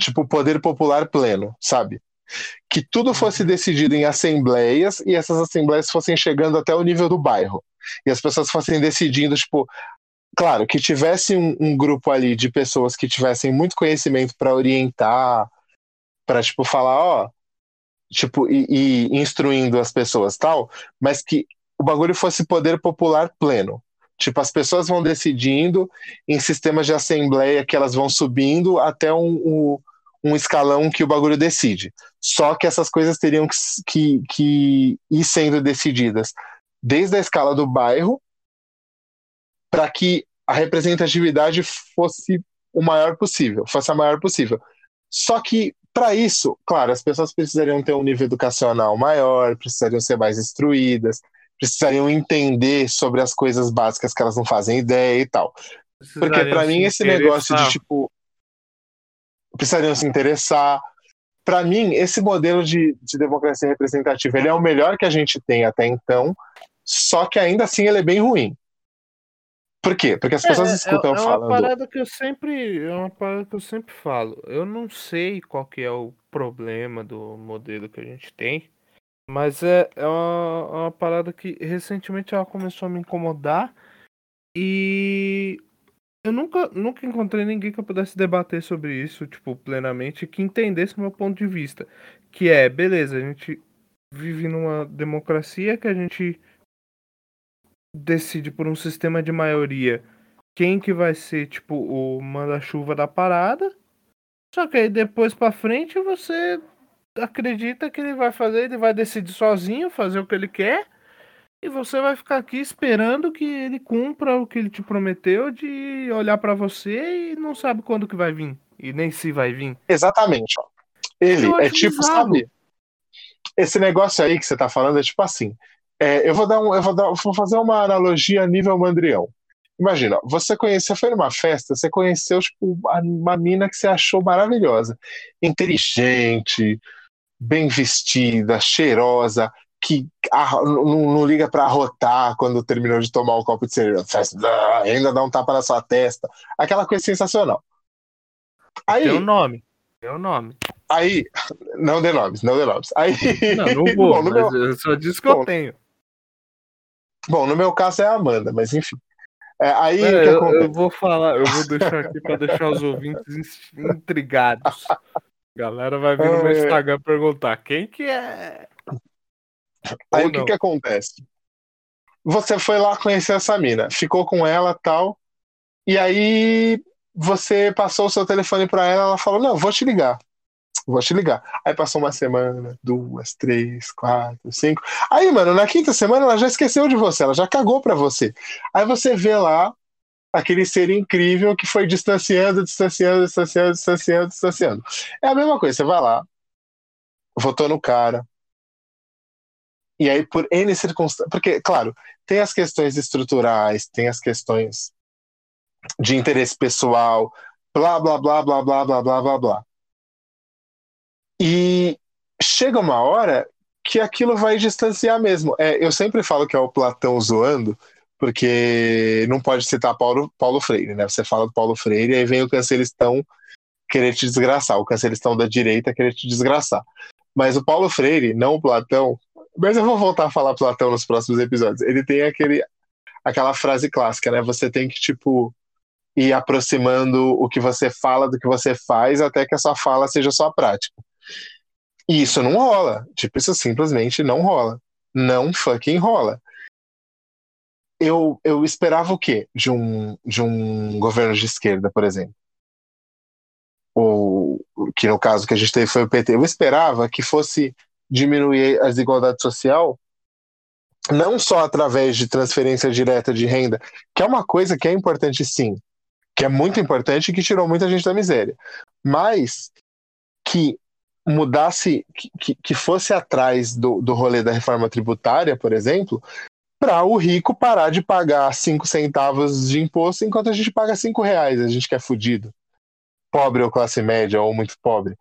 tipo poder popular pleno, sabe? Que tudo fosse uhum. decidido em assembleias e essas assembleias fossem chegando até o nível do bairro. E as pessoas fossem decidindo, tipo, claro, que tivesse um, um grupo ali de pessoas que tivessem muito conhecimento para orientar, para tipo falar, ó, tipo, e, e instruindo as pessoas tal, mas que o bagulho fosse poder popular pleno. Tipo, as pessoas vão decidindo em sistemas de assembleia que elas vão subindo até um, um, um escalão que o bagulho decide. Só que essas coisas teriam que, que, que ir sendo decididas desde a escala do bairro para que a representatividade fosse o maior possível, fosse a maior possível. Só que para isso, claro, as pessoas precisariam ter um nível educacional maior, precisariam ser mais instruídas, precisariam entender sobre as coisas básicas que elas não fazem ideia e tal. Porque para mim esse negócio de tipo precisariam se interessar. Para mim, esse modelo de, de democracia representativa ele é o melhor que a gente tem até então, só que ainda assim ele é bem ruim. Por quê? Porque as pessoas é, escutam é, é falando. É uma parada que eu sempre, é uma parada que eu sempre falo. Eu não sei qual que é o problema do modelo que a gente tem, Mas é, é uma, uma parada que recentemente ela começou a me incomodar e eu nunca, nunca encontrei ninguém que eu pudesse debater sobre isso, tipo, plenamente, que entendesse o meu ponto de vista. Que é, beleza, a gente vive numa democracia que a gente decide por um sistema de maioria quem que vai ser, tipo, o manda-chuva da parada. Só que aí depois pra frente você acredita que ele vai fazer, ele vai decidir sozinho, fazer o que ele quer. E você vai ficar aqui esperando que ele cumpra o que ele te prometeu de olhar para você e não sabe quando que vai vir. E nem se vai vir. Exatamente. Ó. Ele é tipo, bizarro. sabe? Esse negócio aí que você tá falando é tipo assim. É, eu vou dar um, eu vou dar, vou fazer uma analogia a nível mandrião. Imagina, você conheceu, foi numa festa, você conheceu tipo, uma mina que você achou maravilhosa, inteligente, bem vestida, cheirosa, que não, liga para arrotar quando terminou de tomar um copo de cerveja, ainda dá um tapa na sua testa, aquela coisa sensacional. Aí, um nome, um nome. Aí, não dê nomes, não dê nomes. Aí, não, não vou, bom, meu... eu só disse que bom, eu tenho. Bom, no meu caso é a Amanda, mas enfim. É, aí é, eu, eu, vou falar, eu vou deixar aqui para deixar os ouvintes intrigados. Galera vai vir no meu é. Instagram perguntar quem que é. Aí o que que acontece? Você foi lá conhecer essa mina, ficou com ela tal, e aí você passou o seu telefone para ela, ela falou: Não, vou te ligar. Vou te ligar. Aí passou uma semana, duas, três, quatro, cinco. Aí, mano, na quinta semana ela já esqueceu de você, ela já cagou pra você. Aí você vê lá aquele ser incrível que foi distanciando, distanciando, distanciando, distanciando, distanciando. É a mesma coisa, você vai lá, votou no cara. E aí, por N circunstâncias. Porque, claro, tem as questões estruturais, tem as questões de interesse pessoal, blá, blá, blá, blá, blá, blá, blá, blá, blá. E chega uma hora que aquilo vai distanciar mesmo. É, eu sempre falo que é o Platão zoando, porque não pode citar Paulo, Paulo Freire, né? Você fala do Paulo Freire aí vem o cancelistão querer te desgraçar, o cancelistão da direita querer te desgraçar. Mas o Paulo Freire, não o Platão, mas eu vou voltar a falar Platão nos próximos episódios. Ele tem aquele, aquela frase clássica, né? Você tem que, tipo, ir aproximando o que você fala do que você faz até que a sua fala seja só prática. E isso não rola. Tipo, isso simplesmente não rola. Não fucking rola eu, eu esperava o quê de um, de um governo de esquerda, por exemplo? Ou que no caso que a gente teve foi o PT. Eu esperava que fosse diminuir a desigualdade social não só através de transferência direta de renda, que é uma coisa que é importante sim, que é muito importante e que tirou muita gente da miséria, mas que mudasse, que, que fosse atrás do, do rolê da reforma tributária, por exemplo, para o rico parar de pagar 5 centavos de imposto enquanto a gente paga 5 reais, a gente que é fudido. Pobre ou classe média ou muito pobre.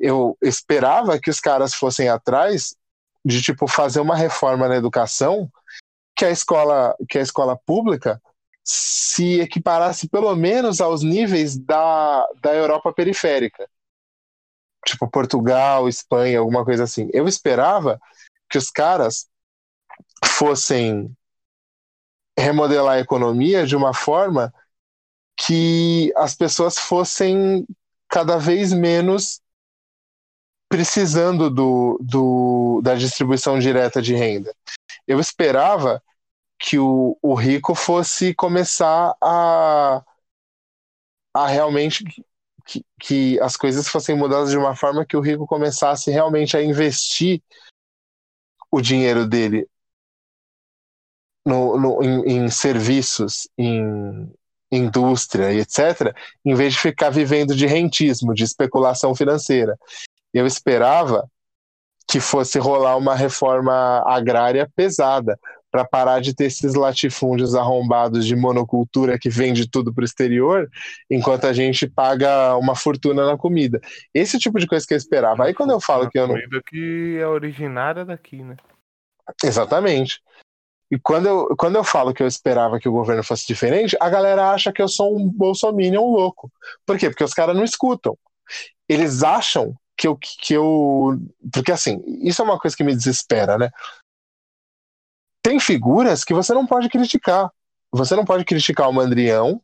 Eu esperava que os caras fossem atrás de tipo fazer uma reforma na educação que a escola, que a escola pública se equiparasse pelo menos aos níveis da, da Europa periférica. Tipo Portugal, Espanha, alguma coisa assim. Eu esperava que os caras fossem remodelar a economia de uma forma que as pessoas fossem cada vez menos precisando do, do, da distribuição direta de renda. Eu esperava que o, o rico fosse começar a, a realmente que, que as coisas fossem mudadas de uma forma que o rico começasse realmente a investir o dinheiro dele no, no, em, em serviços, em indústria e etc., em vez de ficar vivendo de rentismo, de especulação financeira. Eu esperava que fosse rolar uma reforma agrária pesada, para parar de ter esses latifúndios arrombados de monocultura que vende tudo para o exterior, enquanto a gente paga uma fortuna na comida. Esse tipo de coisa que eu esperava. Aí quando eu falo que eu não. Comida que é originária daqui, né? Exatamente. E quando eu, quando eu falo que eu esperava que o governo fosse diferente, a galera acha que eu sou um bolsominion louco. Por quê? Porque os caras não escutam. Eles acham que eu, que eu. Porque assim, isso é uma coisa que me desespera, né? Tem figuras que você não pode criticar. Você não pode criticar o Mandrião.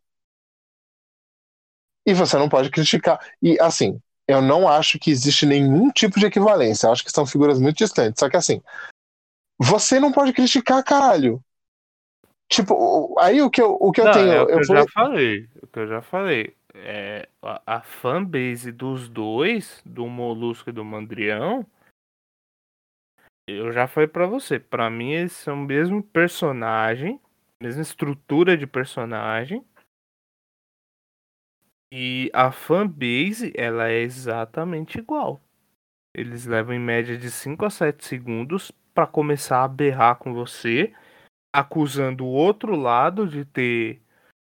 E você não pode criticar. E assim, eu não acho que existe nenhum tipo de equivalência. Eu acho que são figuras muito distantes. Só que assim, você não pode criticar, caralho. Tipo, aí o que eu, o que não, eu tenho. É o que eu, eu já falei. O que eu já falei. É, a, a fanbase dos dois, do Molusco e do Mandrião, eu já falei para você. Para mim, eles são o mesmo personagem, mesma estrutura de personagem. E a fanbase, ela é exatamente igual. Eles levam em média de 5 a 7 segundos para começar a berrar com você acusando o outro lado de ter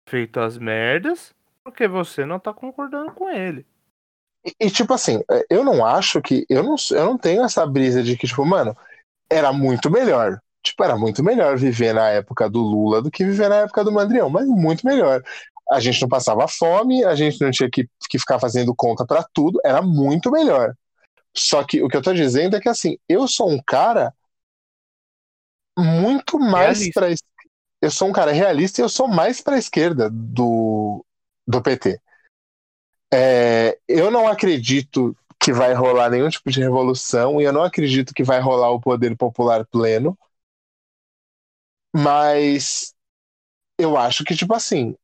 feito as merdas, porque você não tá concordando com ele. E, e, tipo assim, é, eu não acho que. Eu não, eu não tenho essa brisa de que, tipo, mano, era muito melhor. Tipo, era muito melhor viver na época do Lula do que viver na época do Mandrião, mas muito melhor. A gente não passava fome, a gente não tinha que, que ficar fazendo conta para tudo, era muito melhor. Só que o que eu tô dizendo é que, assim, eu sou um cara muito mais para eu sou um cara realista e eu sou mais para a esquerda do, do PT. É, eu não acredito que vai rolar nenhum tipo de revolução e eu não acredito que vai rolar o poder popular pleno. Mas eu acho que, tipo assim,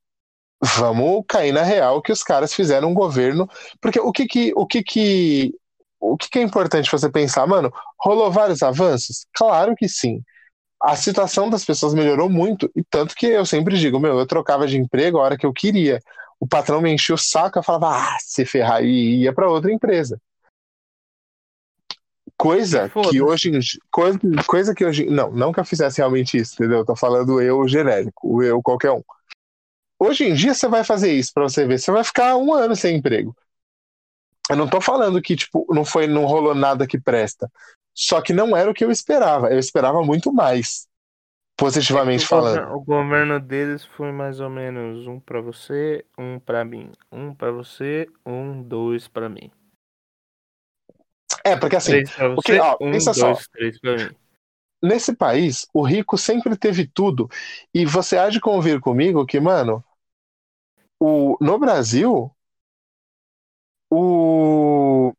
vamos cair na real que os caras fizeram um governo. Porque o que que. O que que o que, que é importante você pensar, mano? Rolou vários avanços? Claro que sim a situação das pessoas melhorou muito, e tanto que eu sempre digo, meu, eu trocava de emprego a hora que eu queria. O patrão me enchia o saco, eu falava, ah, se ferrar, e ia para outra empresa. Coisa que hoje coisa, coisa que hoje. Não, não que eu fizesse realmente isso, entendeu? Eu tô falando eu genérico, o eu qualquer um. Hoje em dia você vai fazer isso para você ver, você vai ficar um ano sem emprego. Eu não tô falando que, tipo, não foi, não rolou nada que presta. Só que não era o que eu esperava. Eu esperava muito mais, positivamente é falando. O governo deles foi mais ou menos um para você, um para mim, um para você, um, dois para mim. É, porque assim, o que, ó, um, pensa dois, só. Três pra mim. Nesse país, o rico sempre teve tudo. E você há de convir comigo que, mano, o, no Brasil, o,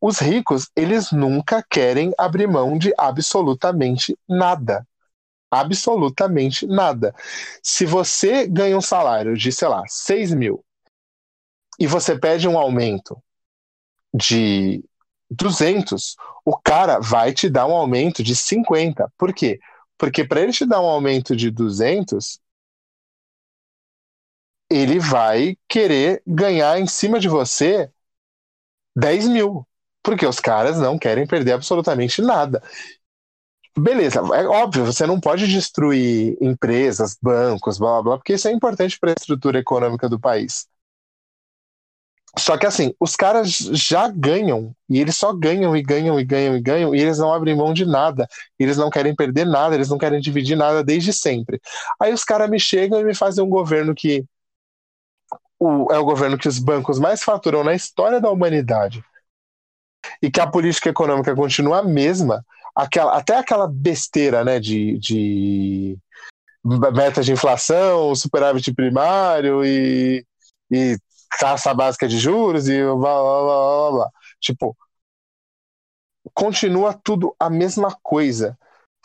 os ricos, eles nunca querem abrir mão de absolutamente nada. Absolutamente nada. Se você ganha um salário de, sei lá, 6 mil e você pede um aumento de 200, o cara vai te dar um aumento de 50. Por quê? Porque para ele te dar um aumento de 200, ele vai querer ganhar em cima de você 10 mil. Porque os caras não querem perder absolutamente nada. Beleza, é óbvio, você não pode destruir empresas, bancos, blá blá blá, porque isso é importante para a estrutura econômica do país. Só que assim, os caras já ganham, e eles só ganham e ganham e ganham e ganham, e eles não abrem mão de nada, eles não querem perder nada, eles não querem dividir nada desde sempre. Aí os caras me chegam e me fazem um governo que o, é o governo que os bancos mais faturam na história da humanidade e que a política econômica continua a mesma, aquela, até aquela besteira né, de, de meta de inflação, superávit primário e, e taxa básica de juros e blá, blá, blá, blá, blá. Tipo, continua tudo a mesma coisa.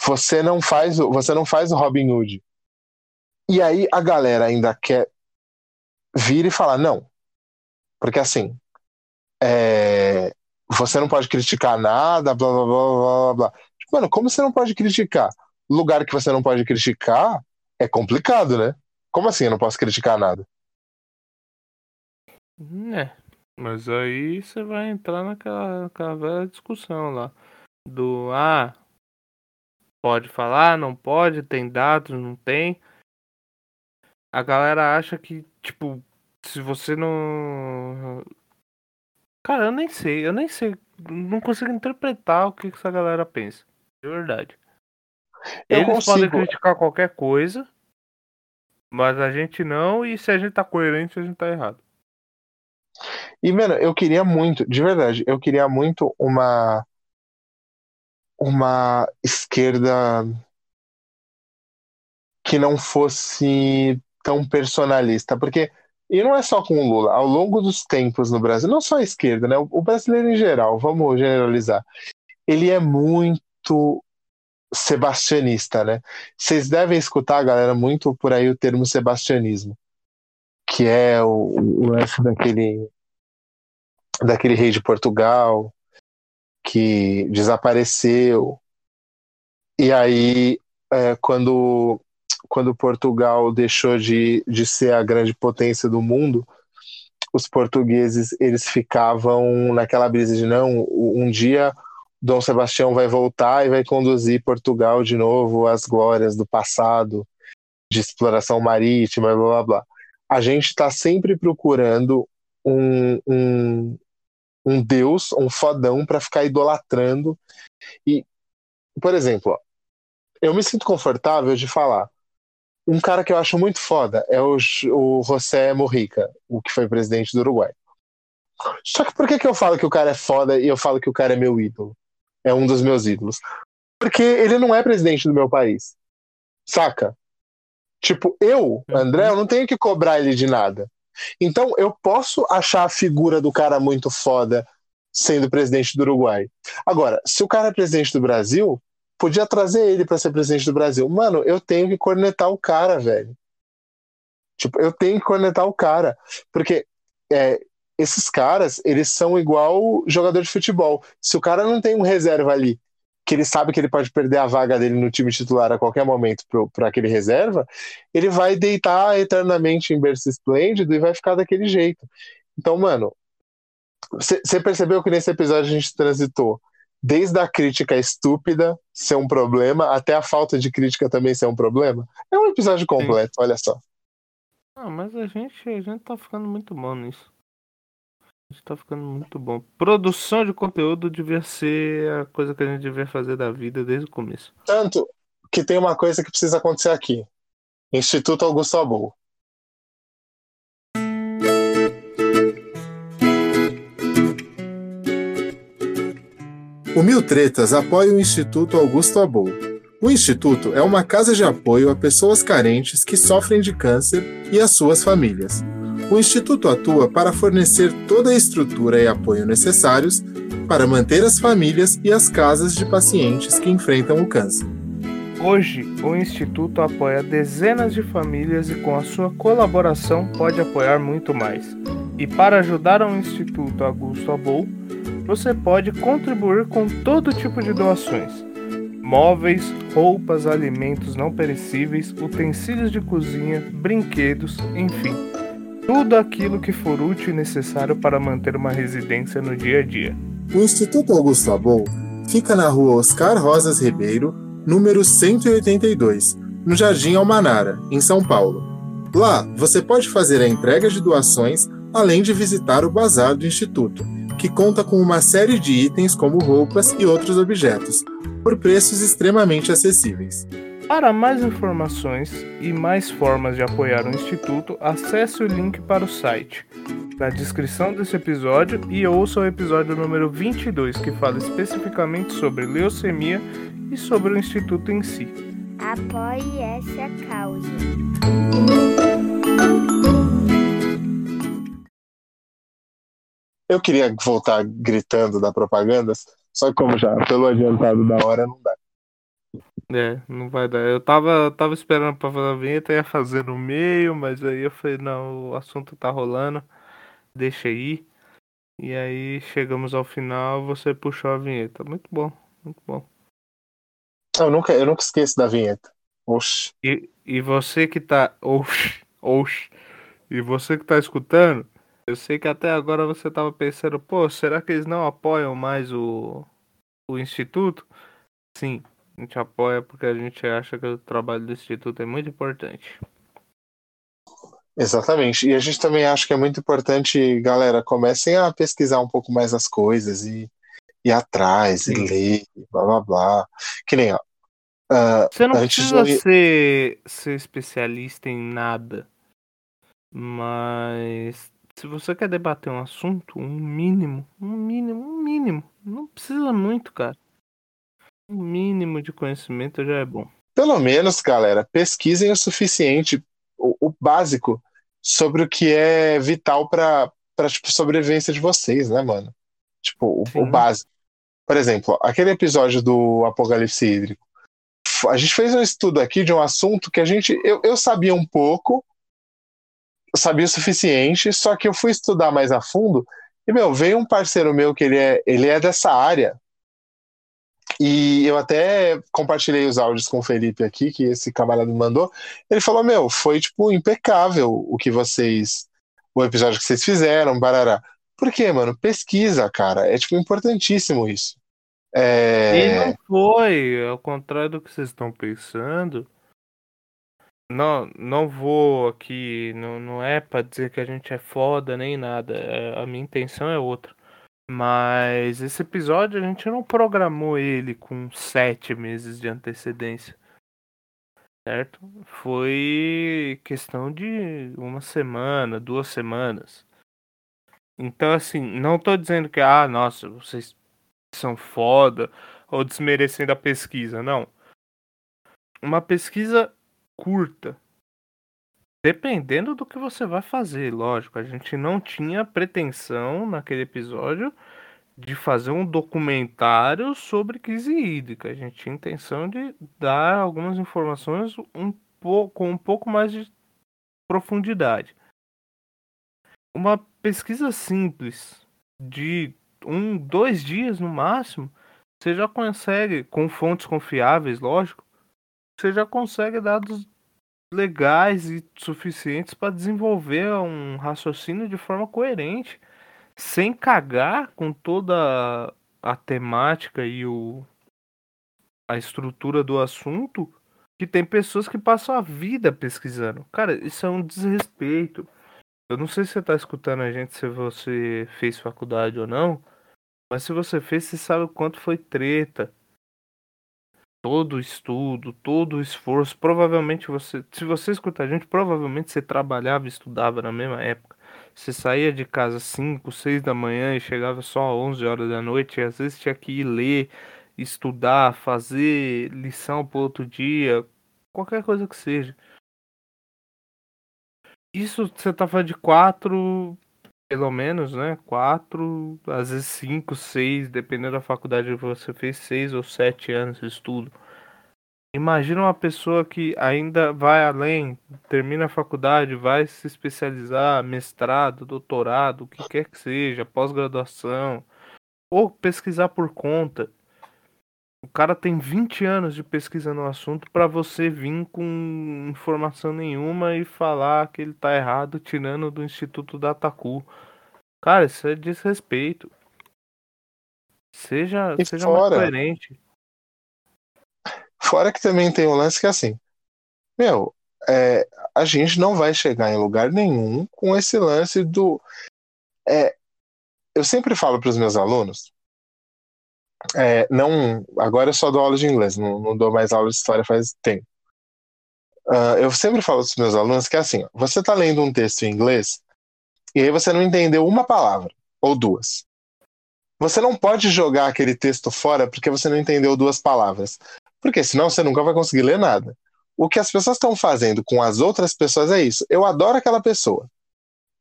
Você não faz, você não faz o Robin Hood. E aí a galera ainda quer vir e falar não. Porque assim, é, você não pode criticar nada, blá blá blá blá blá. Tipo, mano, como você não pode criticar? Lugar que você não pode criticar é complicado, né? Como assim eu não posso criticar nada? É, mas aí você vai entrar naquela, naquela velha discussão lá. Do ah, pode falar, não pode, tem dados, não tem. A galera acha que, tipo, se você não Cara, eu nem sei, eu nem sei. Não consigo interpretar o que essa galera pensa. De verdade. Eu Eles consigo. podem criticar qualquer coisa, mas a gente não, e se a gente tá coerente, a gente tá errado. E, mano, eu queria muito, de verdade, eu queria muito uma uma esquerda que não fosse tão personalista, porque e não é só com o Lula, ao longo dos tempos no Brasil, não só a esquerda, né? O brasileiro em geral, vamos generalizar, ele é muito sebastianista, né? Vocês devem escutar, galera, muito por aí o termo sebastianismo, que é o, lance daquele daquele rei de Portugal que desapareceu. E aí, é, quando, quando Portugal deixou de, de ser a grande potência do mundo, os portugueses eles ficavam naquela brisa de não, um dia Dom Sebastião vai voltar e vai conduzir Portugal de novo às glórias do passado, de exploração marítima, blá blá blá. A gente está sempre procurando um, um, um deus, um fodão para ficar idolatrando. E, por exemplo, eu me sinto confortável de falar. Um cara que eu acho muito foda é o, o José Mujica, o que foi presidente do Uruguai. Só que por que, que eu falo que o cara é foda e eu falo que o cara é meu ídolo? É um dos meus ídolos. Porque ele não é presidente do meu país. Saca? Tipo, eu, André, eu não tenho que cobrar ele de nada. Então, eu posso achar a figura do cara muito foda sendo presidente do Uruguai. Agora, se o cara é presidente do Brasil, podia trazer ele para ser presidente do Brasil. Mano, eu tenho que cornetar o cara, velho. Tipo, eu tenho que cornetar o cara. Porque é, esses caras, eles são igual jogador de futebol. Se o cara não tem um reserva ali que ele sabe que ele pode perder a vaga dele no time titular a qualquer momento para aquele reserva, ele vai deitar eternamente em berço esplêndido e vai ficar daquele jeito. Então, mano, você percebeu que nesse episódio a gente transitou desde a crítica estúpida ser um problema até a falta de crítica também ser um problema? É um episódio completo, Sim. olha só. Ah, mas a gente, a gente tá ficando muito bom nisso. Está ficando muito bom. Produção de conteúdo devia ser a coisa que a gente devia fazer da vida desde o começo. Tanto que tem uma coisa que precisa acontecer aqui. Instituto Augusto Abou. O Mil Tretas apoia o Instituto Augusto Abou. O Instituto é uma casa de apoio a pessoas carentes que sofrem de câncer e as suas famílias. O Instituto atua para fornecer toda a estrutura e apoio necessários para manter as famílias e as casas de pacientes que enfrentam o câncer. Hoje, o Instituto apoia dezenas de famílias e, com a sua colaboração, pode apoiar muito mais. E para ajudar o Instituto Augusto Abou, você pode contribuir com todo tipo de doações: móveis, roupas, alimentos não perecíveis, utensílios de cozinha, brinquedos, enfim tudo aquilo que for útil e necessário para manter uma residência no dia a dia. O Instituto Augusto Abou fica na rua Oscar Rosas Ribeiro, número 182, no Jardim Almanara, em São Paulo. Lá, você pode fazer a entrega de doações, além de visitar o bazar do Instituto, que conta com uma série de itens como roupas e outros objetos, por preços extremamente acessíveis. Para mais informações e mais formas de apoiar o Instituto, acesse o link para o site na descrição desse episódio e ouça o episódio número 22, que fala especificamente sobre leucemia e sobre o Instituto em si. Apoie essa causa. Eu queria voltar gritando da propaganda, só que como já pelo adiantado da hora não dá. É, não vai dar. Eu tava, tava esperando pra fazer a vinheta, ia fazer no meio, mas aí eu falei, não, o assunto tá rolando, deixa aí. E aí chegamos ao final, você puxou a vinheta. Muito bom, muito bom. Eu nunca, eu nunca esqueço da vinheta. Oxi. E, e você que tá. Oxi, oxi. E você que tá escutando, eu sei que até agora você tava pensando, pô, será que eles não apoiam mais o, o Instituto? Sim, a gente apoia porque a gente acha que o trabalho do Instituto é muito importante. Exatamente. E a gente também acha que é muito importante, galera, comecem a pesquisar um pouco mais as coisas e ir atrás Sim. e ler, blá blá blá. Que nem, ó. Uh, Você não precisa de... ser, ser especialista em nada. Mas se você quer debater um assunto, um mínimo, um mínimo, um mínimo, não precisa muito, cara. Um mínimo de conhecimento já é bom. Pelo menos, galera, pesquisem o suficiente, o, o básico, sobre o que é vital para tipo, sobrevivência de vocês, né, mano? Tipo, o, o básico. Por exemplo, aquele episódio do Apocalipse Hídrico. A gente fez um estudo aqui de um assunto que a gente. Eu, eu sabia um pouco, sabia o suficiente, só que eu fui estudar mais a fundo e, meu, veio um parceiro meu que ele é, ele é dessa área. E eu até compartilhei os áudios com o Felipe aqui, que esse camarada me mandou. Ele falou: Meu, foi tipo impecável o que vocês. O episódio que vocês fizeram, barará. Por quê, mano? Pesquisa, cara. É tipo importantíssimo isso. É... E não foi, ao contrário do que vocês estão pensando. Não, não vou aqui, não, não é para dizer que a gente é foda nem nada. É, a minha intenção é outra. Mas esse episódio a gente não programou ele com sete meses de antecedência. Certo? Foi questão de uma semana, duas semanas. Então, assim, não tô dizendo que, ah, nossa, vocês são foda ou desmerecendo a pesquisa. Não. Uma pesquisa curta. Dependendo do que você vai fazer, lógico. A gente não tinha pretensão naquele episódio de fazer um documentário sobre crise hídrica. A gente tinha intenção de dar algumas informações um pouco, com um pouco mais de profundidade. Uma pesquisa simples de um, dois dias no máximo, você já consegue, com fontes confiáveis, lógico, você já consegue dados legais e suficientes para desenvolver um raciocínio de forma coerente, sem cagar com toda a temática e o, a estrutura do assunto, que tem pessoas que passam a vida pesquisando. Cara, isso é um desrespeito. Eu não sei se você está escutando a gente, se você fez faculdade ou não, mas se você fez, você sabe o quanto foi treta todo estudo, todo esforço, provavelmente você, se você escutar a gente, provavelmente você trabalhava e estudava na mesma época. Você saía de casa 5, 6 da manhã e chegava só às 11 horas da noite, e às vezes tinha que ir ler, estudar, fazer lição para outro dia, qualquer coisa que seja. Isso você tá falando de quatro, pelo menos, né? Quatro, às vezes cinco, seis, dependendo da faculdade que você fez, seis ou sete anos de estudo. Imagina uma pessoa que ainda vai além, termina a faculdade, vai se especializar, mestrado, doutorado, o que quer que seja, pós-graduação, ou pesquisar por conta. O cara tem 20 anos de pesquisa no assunto para você vir com informação nenhuma e falar que ele tá errado tirando do Instituto Dataku. Cara, isso é desrespeito. Seja, e seja fora, mais coerente. Fora que também tem um lance que é assim, meu, é, a gente não vai chegar em lugar nenhum com esse lance do. É, eu sempre falo para os meus alunos é, não, agora eu só dou aula de inglês, não, não dou mais aula de história faz tempo. Uh, eu sempre falo para os meus alunos que é assim: ó, você está lendo um texto em inglês e aí você não entendeu uma palavra ou duas. Você não pode jogar aquele texto fora porque você não entendeu duas palavras, porque senão você nunca vai conseguir ler nada. O que as pessoas estão fazendo com as outras pessoas é isso. Eu adoro aquela pessoa.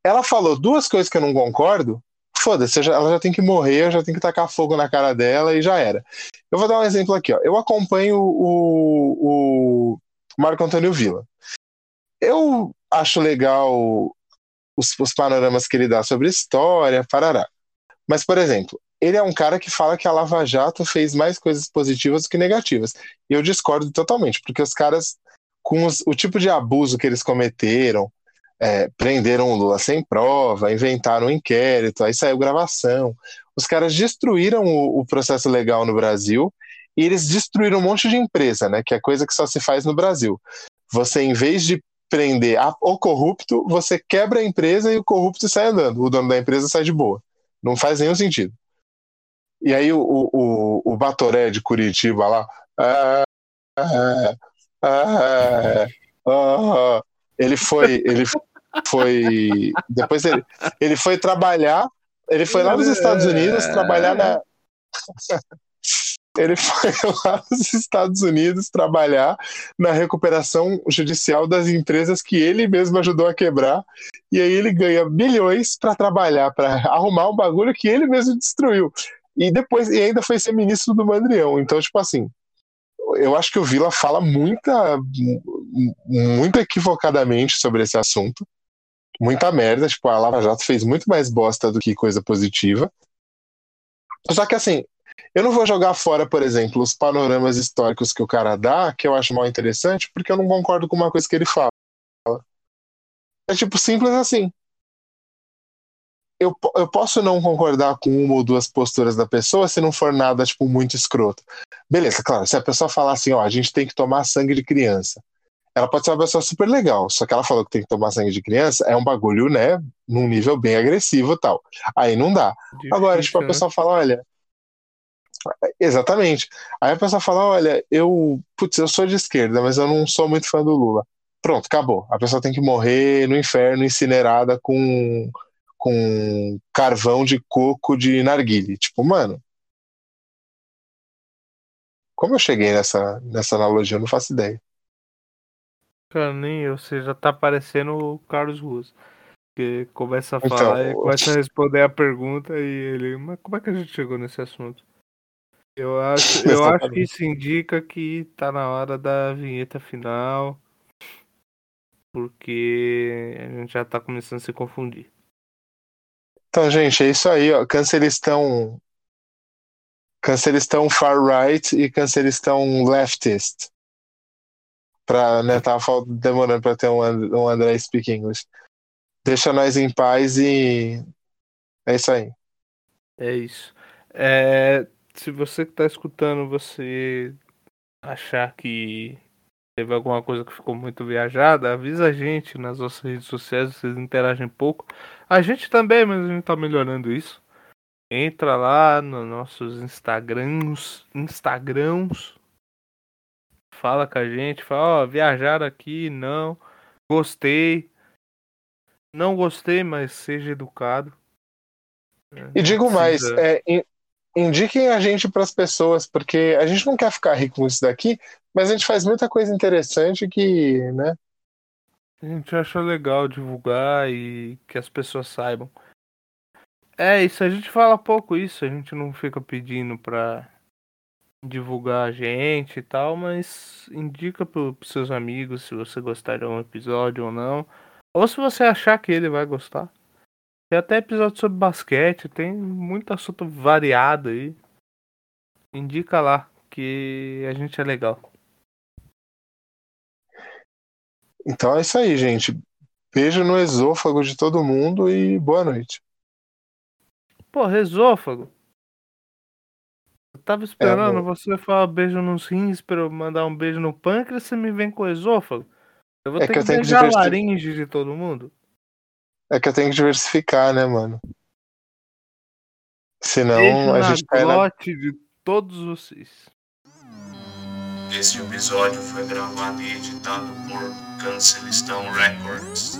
Ela falou duas coisas que eu não concordo, foda-se, ela já tem que morrer, eu já tenho que tacar fogo na cara dela e já era. Eu vou dar um exemplo aqui, ó. Eu acompanho o, o Marco Antônio Villa. Eu acho legal os, os panoramas que ele dá sobre história, parará. Mas, por exemplo, ele é um cara que fala que a Lava Jato fez mais coisas positivas do que negativas. E eu discordo totalmente, porque os caras, com os, o tipo de abuso que eles cometeram, é, prenderam o Lula sem prova, inventaram um inquérito, aí saiu gravação. Os caras destruíram o, o, processo legal no Brasil e eles destruíram um monte de empresa, né? Que é coisa que só se faz no Brasil. Você, em vez de prender a, o corrupto, você quebra a empresa e o corrupto sai andando. O dono da empresa sai de boa. Não faz nenhum sentido. E aí o, o, o Batoré de Curitiba lá. Ah, ah, ah, ah, ah ele foi. Ele, foi. Depois ele, ele foi trabalhar. Ele foi lá nos Estados Unidos trabalhar na. ele foi lá nos Estados Unidos trabalhar na recuperação judicial das empresas que ele mesmo ajudou a quebrar. E aí ele ganha bilhões para trabalhar, para arrumar um bagulho que ele mesmo destruiu. E depois, e ainda foi ser ministro do Mandrião. Então, tipo assim, eu acho que o Vila fala muita, muito equivocadamente sobre esse assunto. Muita merda, tipo, a Lava Jato fez muito mais bosta do que coisa positiva. Só que assim, eu não vou jogar fora, por exemplo, os panoramas históricos que o cara dá, que eu acho mal interessante, porque eu não concordo com uma coisa que ele fala. É tipo simples assim. Eu, eu posso não concordar com uma ou duas posturas da pessoa se não for nada, tipo, muito escroto. Beleza, claro, se a pessoa falar assim, ó, a gente tem que tomar sangue de criança. Ela pode ser uma pessoa super legal, só que ela falou que tem que tomar sangue de criança, é um bagulho, né, num nível bem agressivo e tal. Aí não dá. Difícil, Agora, tipo, a né? pessoa fala, olha, Exatamente. Aí a pessoa fala: olha, eu, putz, eu sou de esquerda, mas eu não sou muito fã do Lula. Pronto, acabou. A pessoa tem que morrer no inferno incinerada com, com carvão de coco de narguile. Tipo, mano. Como eu cheguei nessa, nessa analogia, eu não faço ideia. Cara, nem eu, você já tá parecendo o Carlos Russo. Que começa a então, falar então, e começa a responder a pergunta e ele. Mas como é que a gente chegou nesse assunto? Eu acho, eu acho que isso indica que tá na hora da vinheta final. Porque a gente já tá começando a se confundir. Então, gente, é isso aí, ó. Cancelistão. Cancelistão far right e cancelistão leftist. Pra, né, tava demorando pra ter um, um André speak English. Deixa nós em paz e. É isso aí. É isso. É, se você que tá escutando, você achar que teve alguma coisa que ficou muito viajada, avisa a gente nas nossas redes sociais, vocês interagem pouco. A gente também, mas a gente tá melhorando isso. Entra lá nos nossos Instagrams, Instagrams. Fala com a gente, fala, ó, viajar aqui, não. Gostei. Não gostei, mas seja educado. E digo mais, é, indiquem a gente para as pessoas, porque a gente não quer ficar rico com isso daqui, mas a gente faz muita coisa interessante que, né? A gente acha legal divulgar e que as pessoas saibam. É isso, a gente fala pouco isso, a gente não fica pedindo pra divulgar a gente e tal, mas indica para pros seus amigos se você gostar de um episódio ou não. Ou se você achar que ele vai gostar. Tem até episódio sobre basquete, tem muito assunto variado aí. Indica lá que a gente é legal. Então é isso aí, gente. Beijo no esôfago de todo mundo e boa noite. Pô, esôfago? Eu tava esperando é, você falar beijo nos rins pra eu mandar um beijo no pâncreas, você me vem com esôfago? Eu vou é ter que, que beijar a laringe de todo mundo? É que eu tenho que diversificar, né, mano? Senão Beijo a gente cai na... de todos vocês. Este episódio foi gravado e editado por Cancelistão Records.